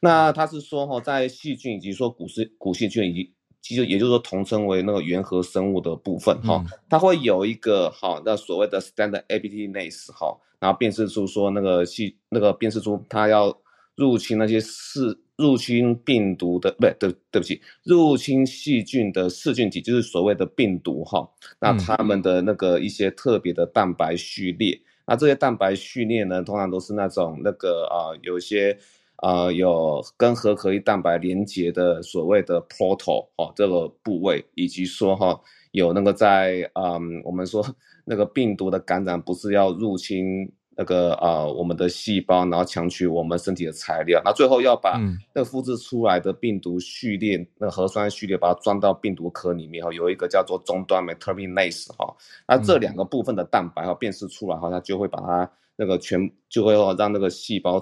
那他是说哈，在细菌以及说古细古细菌以及其实也就是说统称为那个原核生物的部分哈，它会有一个哈那所谓的 standard APTnase 哈。然后辨识出说那个细那个辨识出它要入侵那些是入侵病毒的不对对对不起入侵细菌的噬菌体就是所谓的病毒哈。那它们的那个一些特别的蛋白序列。那这些蛋白序列呢通常都是那种那个啊有一些啊有跟核壳异蛋白连接的所谓的 portal 哦这个部位以及说哈有那个在嗯我们说。那个病毒的感染不是要入侵那个啊我们的细胞，然后抢取我们身体的材料，那最后要把那个复制出来的病毒序列，那核酸序列把它装到病毒壳里面哈，有一个叫做终端酶 terminase 哈，那这两个部分的蛋白哈辨识出来哈，它就会把它那个全就会让那个细胞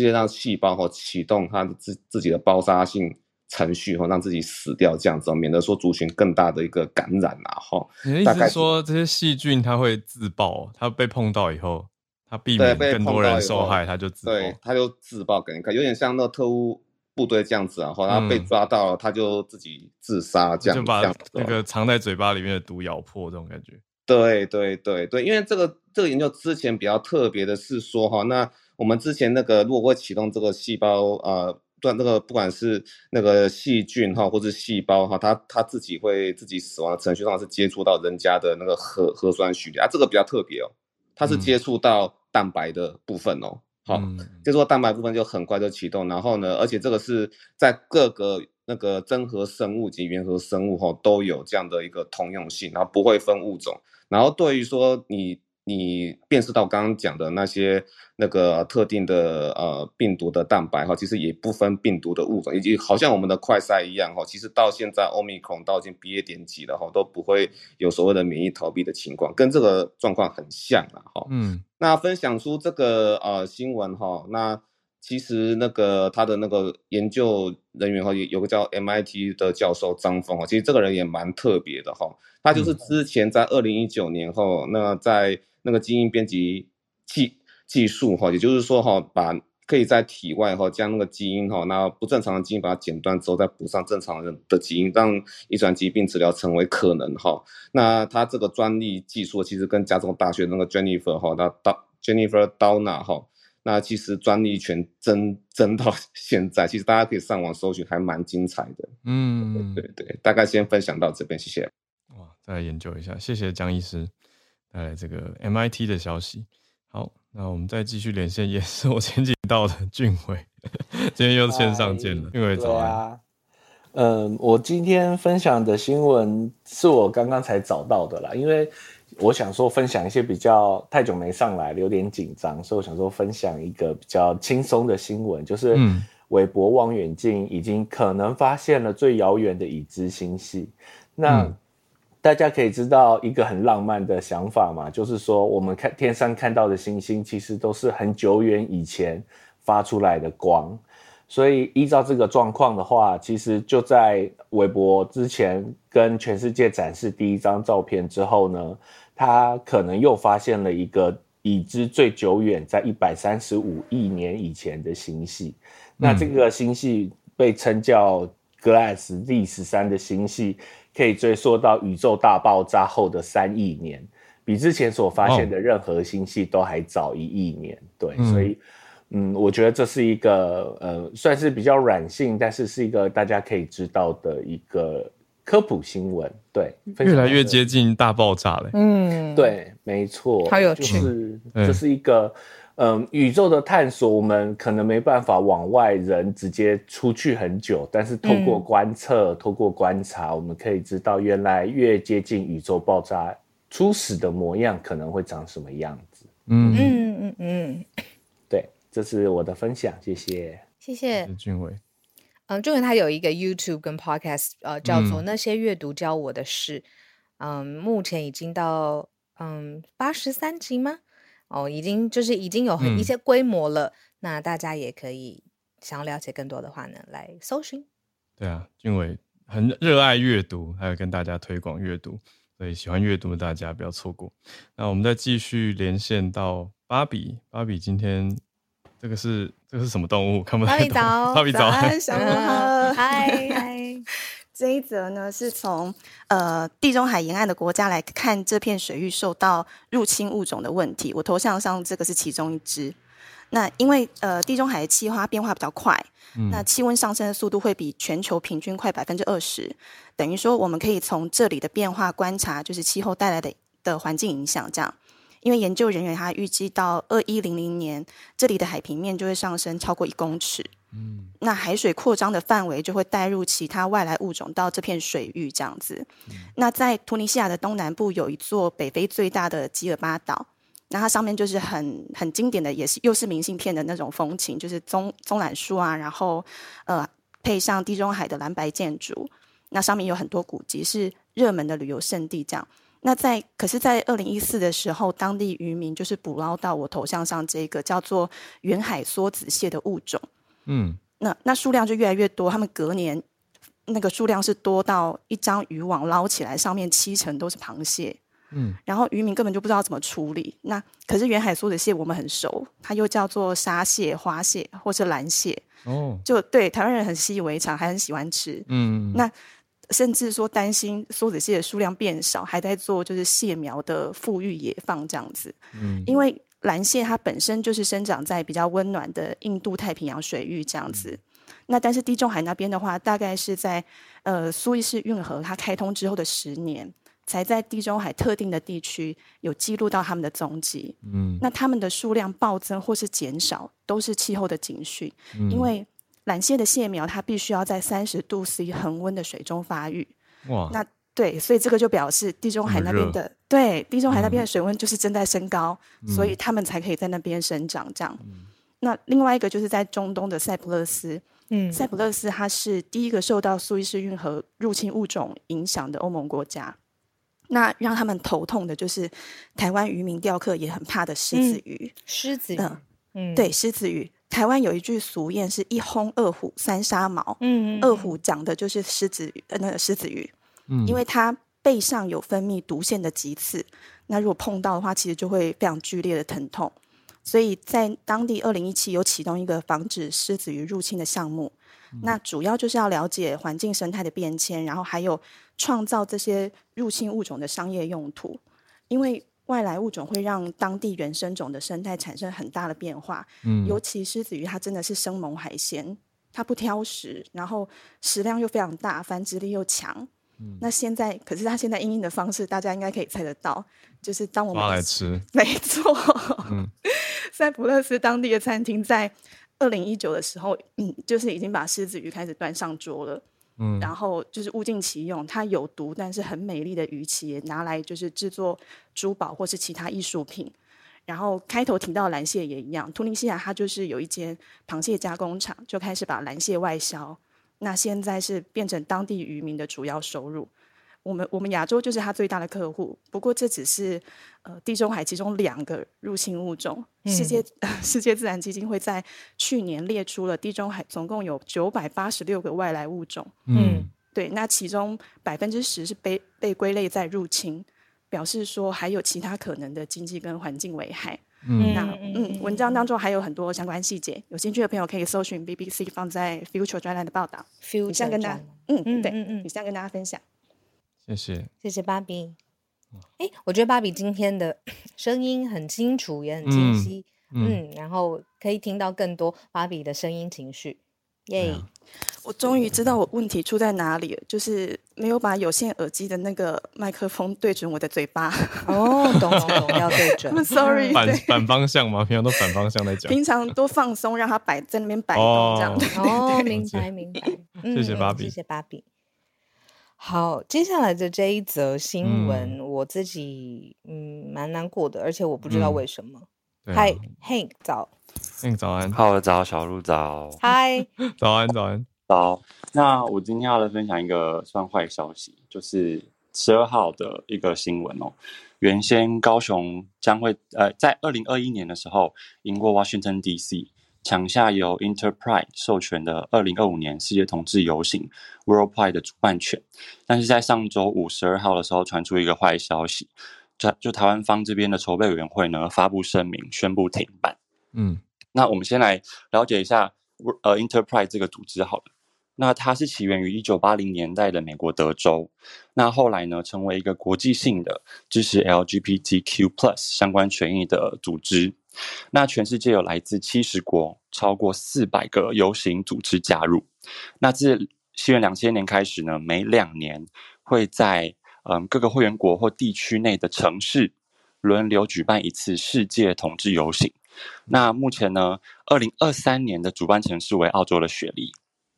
直接让细胞哈启动它自自己的包杀性。程序哈，让自己死掉这样子，免得说族群更大的一个感染啊哈。你的意思是说，这些细菌它会自爆，它被碰到以后，它避免更多人受害，它就自爆，对，它就自爆给你看，有点像那个特务部队这样子啊，后它被抓到了，他就自己自杀这样，就把那个藏在嘴巴里面的毒咬破这种感觉。对对对对，因为这个这个研究之前比较特别的是说哈，那我们之前那个如果会启动这个细胞呃。对那个不管是那个细菌哈，或者细胞哈，它它自己会自己死亡的程序，上是接触到人家的那个核核酸序列啊，这个比较特别哦，它是接触到蛋白的部分哦，好，接触到蛋白部分就很快就启动，然后呢，而且这个是在各个那个真核生物及原核生物哈都有这样的一个通用性，然后不会分物种，然后对于说你。你辨识到刚刚讲的那些那个特定的呃病毒的蛋白哈，其实也不分病毒的物种，以及好像我们的快筛一样哈，其实到现在欧米孔到已经毕业点几了哈，都不会有所谓的免疫逃避的情况，跟这个状况很像了哈。嗯，那分享出这个呃新闻哈，那其实那个他的那个研究人员哈，有有个叫 MIT 的教授张峰哈，其实这个人也蛮特别的哈，他就是之前在二零一九年后那在那个基因编辑技技术哈，也就是说哈，把可以在体外哈将那个基因哈，那不正常的基因把它剪断之后，再补上正常人的基因，让遗传疾病治疗成为可能哈。那他这个专利技术其实跟加州大学那个 Jennifer 哈，那到 Jennifer Downa 哈，那其实专利权争争到 现在，其实大家可以上网搜寻，还蛮精彩的。嗯，对对，大概先分享到这边，谢谢。哇，再来研究一下，谢谢江医师。带来这个 MIT 的消息。好，那我们再继续连线，也是我前几到的俊伟。今天又线上见了，俊伟早安。啊，嗯，我今天分享的新闻是我刚刚才找到的啦，因为我想说分享一些比较太久没上来了，有点紧张，所以我想说分享一个比较轻松的新闻，就是韦伯望远镜已经可能发现了最遥远的已知星系。那大家可以知道一个很浪漫的想法嘛，就是说我们看天上看到的星星，其实都是很久远以前发出来的光。所以依照这个状况的话，其实就在韦伯之前跟全世界展示第一张照片之后呢，他可能又发现了一个已知最久远在一百三十五亿年以前的星系。那这个星系被称叫 Glass D 十三的星系，可以追溯到宇宙大爆炸后的三亿年，比之前所发现的任何星系都还早一亿年。对，所以。嗯，我觉得这是一个呃，算是比较软性，但是是一个大家可以知道的一个科普新闻。对，越来越接近大爆炸了。嗯，对，没错，好有趣。就是这是一个嗯，宇宙的探索，我们可能没办法往外人直接出去很久，但是透过观测、透过观察，我们可以知道原来越接近宇宙爆炸初始的模样，可能会长什么样子。嗯嗯嗯嗯。对这是我的分享，谢谢，谢谢俊伟。嗯，俊伟他有一个 YouTube 跟 Podcast，呃，叫做《那些阅读教我的事》。嗯，目前已经到嗯八十三集吗？哦，已经就是已经有很一些规模了。那大家也可以想要了解更多的话呢，来搜寻。对啊，俊伟很热爱阅读，还有跟大家推广阅读，所以喜欢阅读的大家不要错过。那我们再继续连线到芭比，芭比今天。这个是这个是什么动物？看不太懂。芭比早，小鹿好，嗨 嗨。这一则呢，是从呃地中海沿岸的国家来看这片水域受到入侵物种的问题。我头像上这个是其中一只。那因为呃地中海的气化变化比较快，那气温上升的速度会比全球平均快百分之二十。等于说，我们可以从这里的变化观察，就是气候带来的的环境影响，这样。因为研究人员他预计到二一零零年，这里的海平面就会上升超过一公尺。嗯，那海水扩张的范围就会带入其他外来物种到这片水域这样子。那在突尼西亚的东南部有一座北非最大的吉尔巴岛，那它上面就是很很经典的，也是又是明信片的那种风情，就是棕棕榈树啊，然后呃配上地中海的蓝白建筑，那上面有很多古迹，是热门的旅游胜地这样。那在可是，在二零一四的时候，当地渔民就是捕捞到我头像上这个叫做远海梭子蟹的物种，嗯，那那数量就越来越多，他们隔年那个数量是多到一张渔网捞起来，上面七成都是螃蟹，嗯，然后渔民根本就不知道怎么处理。那可是远海梭子蟹我们很熟，它又叫做沙蟹、花蟹或是蓝蟹，哦，就对台湾人很习以为常，还很喜欢吃，嗯，那。甚至说担心梭子蟹的数量变少，还在做就是蟹苗的富裕野放这样子。嗯，因为蓝蟹它本身就是生长在比较温暖的印度太平洋水域这样子。那但是地中海那边的话，大概是在呃苏伊士运河它开通之后的十年，才在地中海特定的地区有记录到它们的踪迹。嗯，那它们的数量暴增或是减少，都是气候的警讯。因为蓝蟹的蟹苗，它必须要在三十度 C 恒温的水中发育。哇，那对，所以这个就表示地中海那边的对地中海那边的水温就是正在升高，所以它们才可以在那边生长。这样，那另外一个就是在中东的塞浦路斯，嗯，塞浦路斯它是第一个受到苏伊士运河入侵物种影响的欧盟国家。那让他们头痛的就是台湾渔民钓客也很怕的狮子鱼，狮子鱼，嗯，对，狮子鱼。台湾有一句俗谚是“一轰二虎三杀毛”，嗯，二虎讲的就是狮子呃那个狮子鱼，嗯，因为它背上有分泌毒腺的棘刺，那如果碰到的话，其实就会非常剧烈的疼痛。所以在当地二零一七有启动一个防止狮子鱼入侵的项目，那主要就是要了解环境生态的变迁，然后还有创造这些入侵物种的商业用途，因为。外来物种会让当地原生种的生态产生很大的变化，嗯，尤其狮子鱼它真的是生猛海鲜，它不挑食，然后食量又非常大，繁殖力又强。嗯，那现在可是它现在应用的方式，大家应该可以猜得到，就是当我们来吃，没错，嗯，在普勒斯当地的餐厅在二零一九的时候，嗯，就是已经把狮子鱼开始端上桌了。嗯，然后就是物尽其用，它有毒但是很美丽的鱼鳍拿来就是制作珠宝或是其他艺术品。然后开头提到蓝蟹也一样，突尼西亚它就是有一间螃蟹加工厂，就开始把蓝蟹外销。那现在是变成当地渔民的主要收入。我们我们亚洲就是它最大的客户，不过这只是呃地中海其中两个入侵物种。世界 世界自然基金会在去年列出了地中海总共有九百八十六个外来物种。嗯，对，那其中百分之十是被被归类在入侵，表示说还有其他可能的经济跟环境危害。嗯那嗯，文章当中还有很多相关细节，有兴趣的朋友可以搜寻 BBC 放在 Future 专栏的报道。以 future 下跟大家，嗯嗯对，嗯嗯你想跟大家分享。谢谢。谢谢芭比。哎，我觉得芭比今天的 声音很清楚，也很清晰。嗯嗯，然后可以听到更多芭比的声音情绪。耶、我终于知道我问题出在哪里了，就是没有把有线耳机的那个麦克风对准我的嘴巴。哦，懂懂懂，要对准。I'm sorry，反，反方向嘛，平常都反方向在讲。平常多放松，让它摆在那边摆动这样。哦哦，明白明白。嗯谢谢嗯芭比谢谢芭比。好，接下来的这一则新闻，我自己嗯蛮难过的，而且我不知道嗯为什么。对啊嗨、Hank 早，嗯，早安，浩儿早，小鹿早，嗨，早安，早安。早。那我今天要来分享一个算坏消息，就是十二号的一个新闻哦。原先高雄将会呃在二零二一年的时候赢过 Washington D.C. 抢下由 Interpride 授权的二零二五年世界同志游行 World Pride 的主办权，但是在上周五十二号的时候传出一个坏消息，就就台湾方这边的筹备委员会呢发布声明宣布停办。嗯那我们先来了解一下呃 Enterprise 这个组织好了。那它是起源于一九八零年代的美国德州，那后来呢成为一个国际性的支持 LGBTQ+ 相关权益的组织。那全世界有来自七十国，超过四百个游行组织加入。那自西元两千年开始呢，每两年会在嗯各个会员国或地区内的城市轮流举办一次世界同志游行。那目前呢，二零二三年的主办城市为澳洲的雪梨。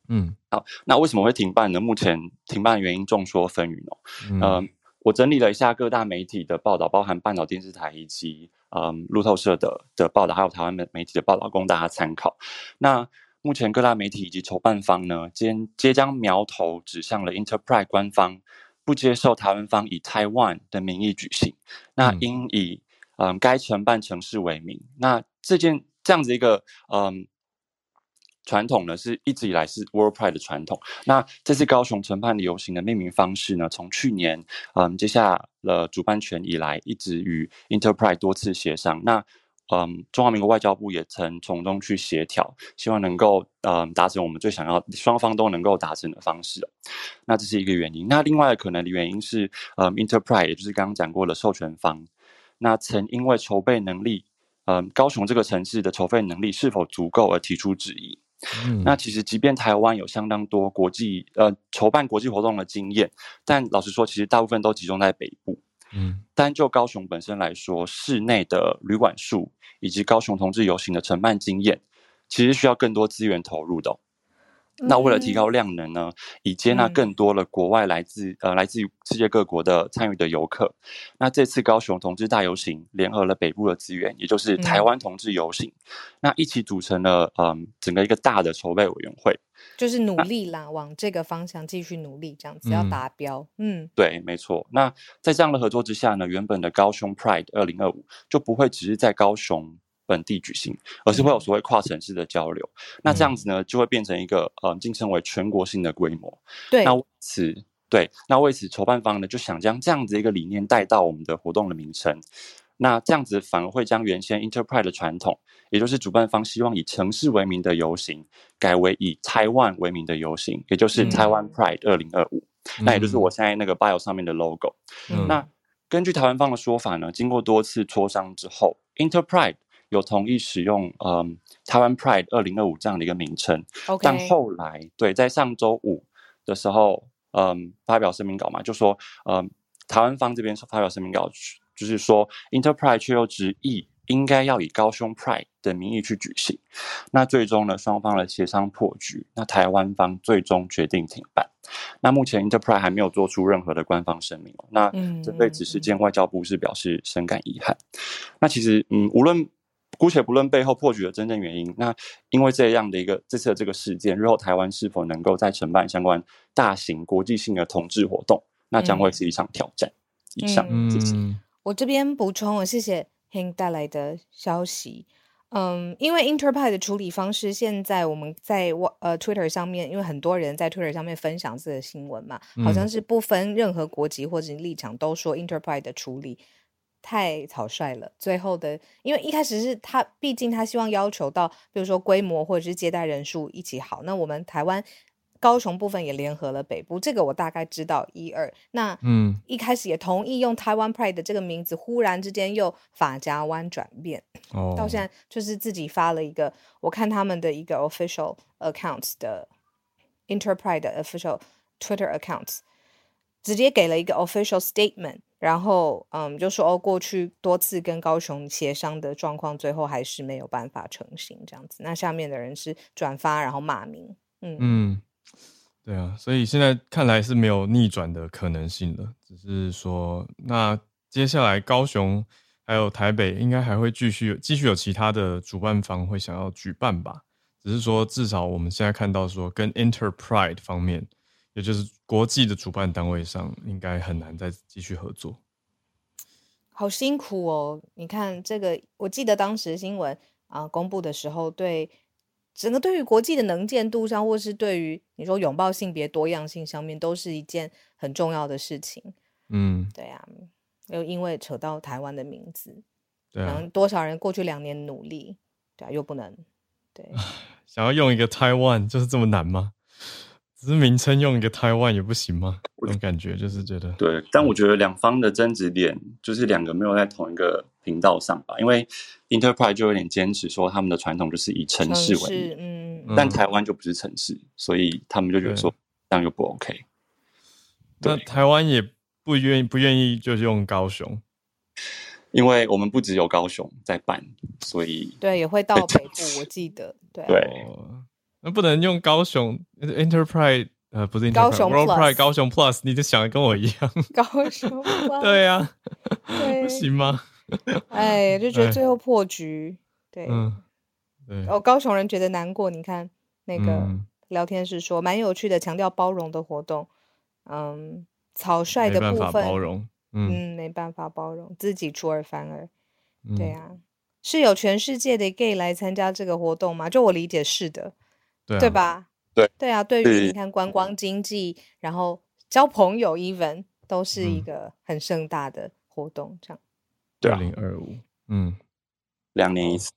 嗯好，那为什么会停办呢？目前停办的原因众说纷纭哦。嗯嗯，我整理了一下各大媒体的报道，包含半岛电视台以及嗯路透社的的报道，还有台湾媒媒体的报道，供大家参考。那目前各大媒体以及筹办方呢，皆皆将苗头指向了 Enterprise 官方不接受台湾方以 Taiwan 的名义举行，那嗯应以嗯该承办城市为名。那这件这样子一个嗯。传统呢是一直以来是 World Pride 的传统。那这次高雄承办的游行的命名方式呢，从去年嗯接下了主办权以来，一直与 Enterprise 多次协商。那嗯，中华民国外交部也曾从中去协调，希望能够嗯达成我们最想要双方都能够达成的方式。那这是一个原因。那另外可能的原因是，嗯 Interprise 也就是刚刚讲过的授权方，那曾因为筹备能力，嗯，高雄这个城市的筹备能力是否足够而提出质疑。嗯那其实，即便台湾有相当多国际呃筹办国际活动的经验，但老实说，其实大部分都集中在北部。嗯单就高雄本身来说，室内的旅馆数以及高雄同志游行的承办经验，其实需要更多资源投入的哦、那为了提高量能呢，以接纳嗯。更多的国外来自呃来自于世界各国的参与的游客，那这次高雄同志大游行联合了北部的资源，也就是台嗯。湾同志游行，那一起组成了嗯整个一个大的筹备委员会。就是努力啦，往这个方向继续努力，这样子要嗯。达标。嗯。对，没错。那在这样的合作之下呢，原本的高雄 Pride 二零二五就不会只是在高雄本地举行，而是会有所谓跨城市的交流。那这样子呢，就会变成一个呃晋升为全国性的规模。对那为此，对，那为此筹办方呢就想将这样子一个理念带到我们的活动的名称。那这样子反而会将原先 Enterprise 的传统，也就是主办方希望以城市为名的游行，改为以 Taiwan 为名的游行，也就是嗯 Taiwan Pride 二零二五。那也就是我现在那个 bio 上面的 logo。嗯那根据台湾方的说法呢，经过多次磋商之后，Enterpride 有同意使用嗯台湾 Pride 二零二五这样的一个名称，但后来对在上周五的时候，嗯发表声明稿嘛，就说嗯台湾方这边发表声明稿，就是说 Interpride 却又执意应该要以高雄 Pride 的名义去举行。那最终呢，双方的协商破局，那台湾方最终决定停办。那目前 Interpride 还没有做出任何的官方声明哦。那针对此事件，外交部是表示深感遗憾。那其实，嗯，无论姑且不论背后破局的真正原因，那因为这样的一个这次的这个事件，日后台湾是否能够再承办相关大型国际性的同志活动，那将会是一场挑战。以上，谢谢。我这边补充，我谢谢 Hank 带来的消息。嗯，因为 Interpay 的处理方式，现在我们在我呃 Twitter 上面，因为很多人在 Twitter 上面分享这个新闻嘛，好像是不分任何国籍或者立场，都说 Interpay 的处理太草率了。最后的，因为一开始是他，毕竟他希望要求到，比如说规模或者是接待人数一起好，那我们台湾。高雄部分也联合了北部，这个我大概知道一二。那嗯，一开始也同意用台湾 Pride 的这个名字，忽然之间又法夹湾转变，哦，到现在就是自己发了一个，我看他们的一个 official accounts 的 Interpride official Twitter accounts，直接给了一个 official statement，然后嗯，就说哦，过去多次跟高雄协商的状况，最后还是没有办法成型这样子。那下面的人是转发然后骂名，嗯嗯。对啊，所以现在看来是没有逆转的可能性了。只是说，那接下来高雄还有台北应该还会继续继续有其他的主办方会想要举办吧。只是说，至少我们现在看到说，跟 Enterprise 方面，也就是国际的主办单位上，应该很难再继续合作。好辛苦哦！你看这个，我记得当时新闻啊公布的时候，对。整个对于国际的能见度上，或是对于你说拥抱性别多样性上面，都是一件很重要的事情。嗯，对呀，又因为扯到台湾的名字，对啊，多少人过去两年努力，对啊，又不能，对，想要用一个台湾就是这么难吗？只是名称用一个台湾也不行吗？那种感觉就是觉得。对，但我觉得两方的争执点就是两个没有在同一个频道上吧，因为 Enterprise 就有点坚持说他们的传统就是以城市为，嗯，但台湾就不是城市，所以他们就觉得说这样就不 OK。那台湾也不愿意不愿意就是用高雄，因为我们不只有高雄在办，所以对也会到北部，我记得对。那不能用高雄 Enterprise，呃，不是高雄 World Pride，高雄 Plus，你就想的跟我一样。高雄 Plus，对呀，不行吗？哎，就觉得最后破局，对，嗯对。哦，高雄人觉得难过。你看那个聊天室说蛮有趣的，强调包容的活动。嗯，草率的部分，包容，嗯，没办法包容，自己出尔反尔。对呀，是有全世界的 gay 来参加这个活动吗？就我理解是的。对吧？对对啊，对于你看观光经济，然后交朋友，even 都是一个很盛大的活动，这样。二零二五，嗯，两年一次。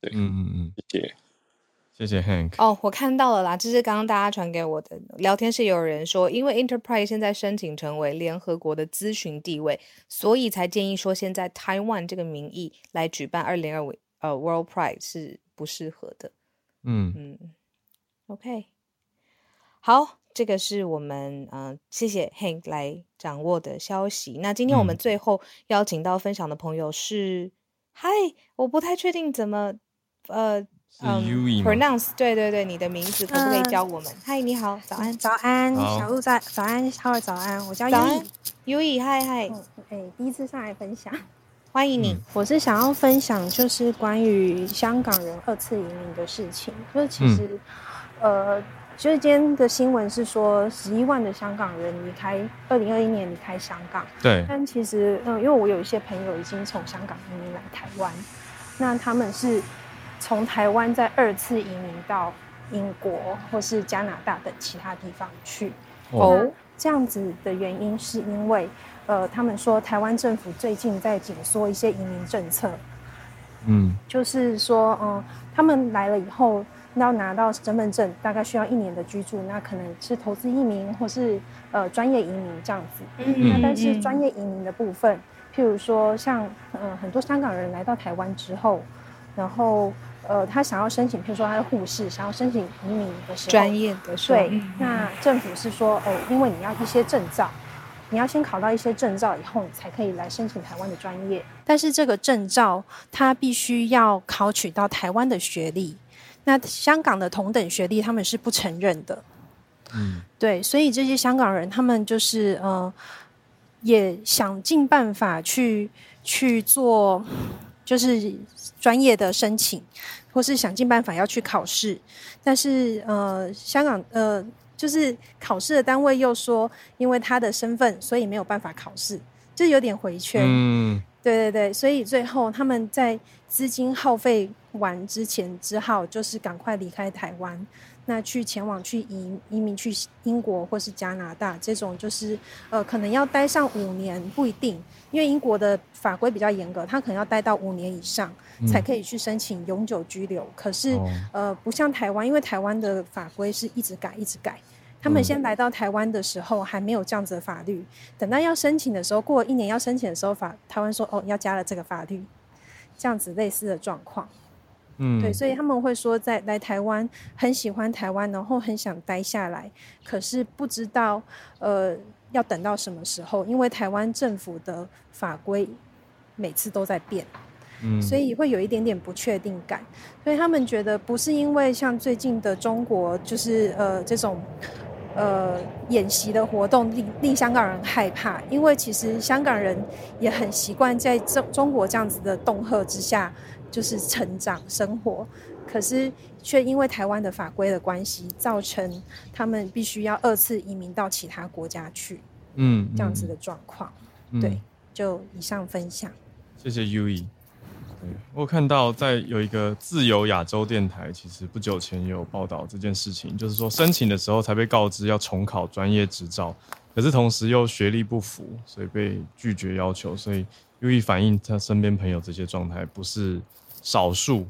对，嗯嗯嗯，谢谢，谢谢 Hank。哦，我看到了啦，这是刚刚大家传给我的聊天室，有人说，因为 Enterprise 现在申请成为联合国的咨询地位，所以才建议说，现在 Taiwan 这个名义来举办二零二五呃 World Pride 是不适合的。嗯嗯。OK，好，这个是我们嗯，谢谢 Hank 来掌握的消息。那今天我们最后邀请到分享的朋友是，嗨，我不太确定怎么呃嗯 pronounce，对对对，你的名字可不可以教我们？嗨，你好，早安，早安，小鹿在，早安，浩儿早安，我叫 Ui，Ui，嗨嗨，哎，第一次上来分享。欢迎你，我是想要分享就是关于香港人二次移民的事情，就是其实，呃，就是今天的新闻是说十一万的香港人离开，二零二一年离开香港，对，但其实，嗯，因为我有一些朋友已经从香港移民来台湾，那他们是从台湾再二次移民到英国或是加拿大等其他地方去，哦，这样子的原因是因为。呃，他们说台湾政府最近在紧缩一些移民政策，嗯，就是说，嗯，他们来了以后要拿到身份证，大概需要一年的居住，那可能是投资移民或是呃专业移民这样子。嗯那但是专业移民的部分，譬如说像嗯很多香港人来到台湾之后，然后呃他想要申请，譬如说他是护士，想要申请移民的时候，专业的对，那政府是说，哦，因为你要一些证照。你要先考到一些证照以后，你才可以来申请台湾的专业。但是这个证照它必须要考取到台湾的学历，那香港的同等学历他们是不承认的。嗯，对，所以这些香港人他们就是呃，也想尽办法去去做，就是专业的申请，或是想尽办法要去考试，但是呃，香港呃，就是考试的单位又说，因为他的身份，所以没有办法考试，就有点回圈。嗯，对对对，所以最后他们在资金耗费完之前，只好就是赶快离开台湾，那去前往去移移民去英国或是加拿大，这种就是呃可能要待上五年不一定，因为英国的法规比较严格，他可能要待到五年以上才可以去申请永久居留。可是哦呃不像台湾，因为台湾的法规是一直改一直改。他们嗯先来到台湾的时候还没有这样子的法律，等到要申请的时候，过了一年要申请的时候，法台湾说哦要加了这个法律，这样子类似的状况。嗯，对，所以他们会说在来台湾很喜欢台湾，然后很想待下来，可是不知道呃要等到什么时候，因为台湾政府的法规每次都在变。嗯，所以会有一点点不确定感，所以他们觉得不是因为像最近的中国就是呃这种呃演习的活动令令香港人害怕，因为其实香港人也很习惯在中中国这样子的恫吓之下就是成长生活，可是却因为台湾的法规的关系，造成他们必须要二次移民到其他国家去嗯这样子的状况。嗯对，就以上分享。谢谢 U E。我看到在有一个自由亚洲电台，其实不久前也有报道这件事情，就是说申请的时候才被告知要重考专业执照，可是同时又学历不符，所以被拒绝要求，所以 U E 反映他身边朋友这些状态不是少数。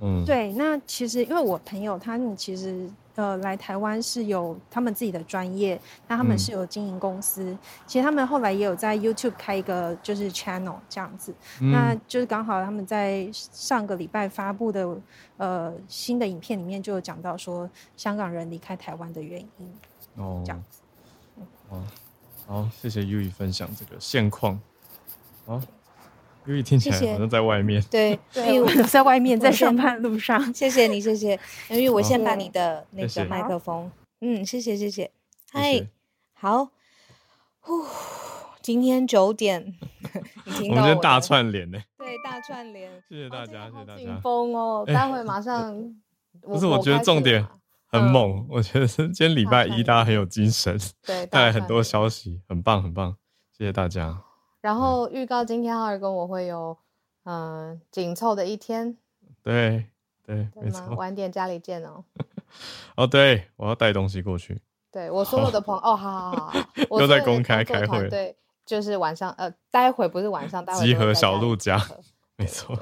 嗯，对，那其实因为我朋友他们其实呃来台湾是有他们自己的专业，那他们嗯是有经营公司，其实他们后来也有在 YouTube 开一个就是 channel 这样子，那嗯就是刚好他们在上个礼拜发布的呃新的影片里面就有讲到说香港人离开台湾的原因，哦这样子。哦，好，谢谢 U E 分享这个现况。好，U E 听起来好像在外面。对，对，我在外面在上班路上，谢谢你，谢谢。因为我先把你的那个麦克风，嗯，谢谢，谢谢。谢嗨谢，好，呼，今天九点，你听我们今天大到我的串联呢，对大串联，谢谢大家，谢谢大紧家。绷哦，哎待会马上。不是，我觉得重点很嗯。猛，我觉得是今天礼拜一大家很有精神，对，带来很多消息，很棒很棒，谢谢大家。然后预告今天浩儿跟我会有嗯紧凑的一天，对对？没错。晚点家里见哦。哦，对，我要带东西过去。对我所有的朋友 哦，好好好好，我又所有的在公开开会对就是晚上呃，待会不是晚上，待会集合小鹿家 没错，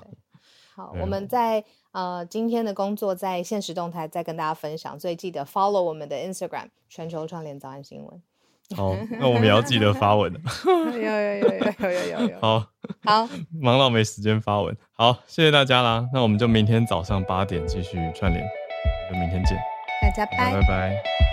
好，我们在呃今天的工作在现实动态再跟大家分享，所以记得 follow 我们的 Instagram 全球串联早安新闻。好那我们也要记得发文 有有有有有有有有。好。好。忙到没时间发文。好谢谢大家啦。那我们就明天早上八点继续串联就明天见。大家拜拜。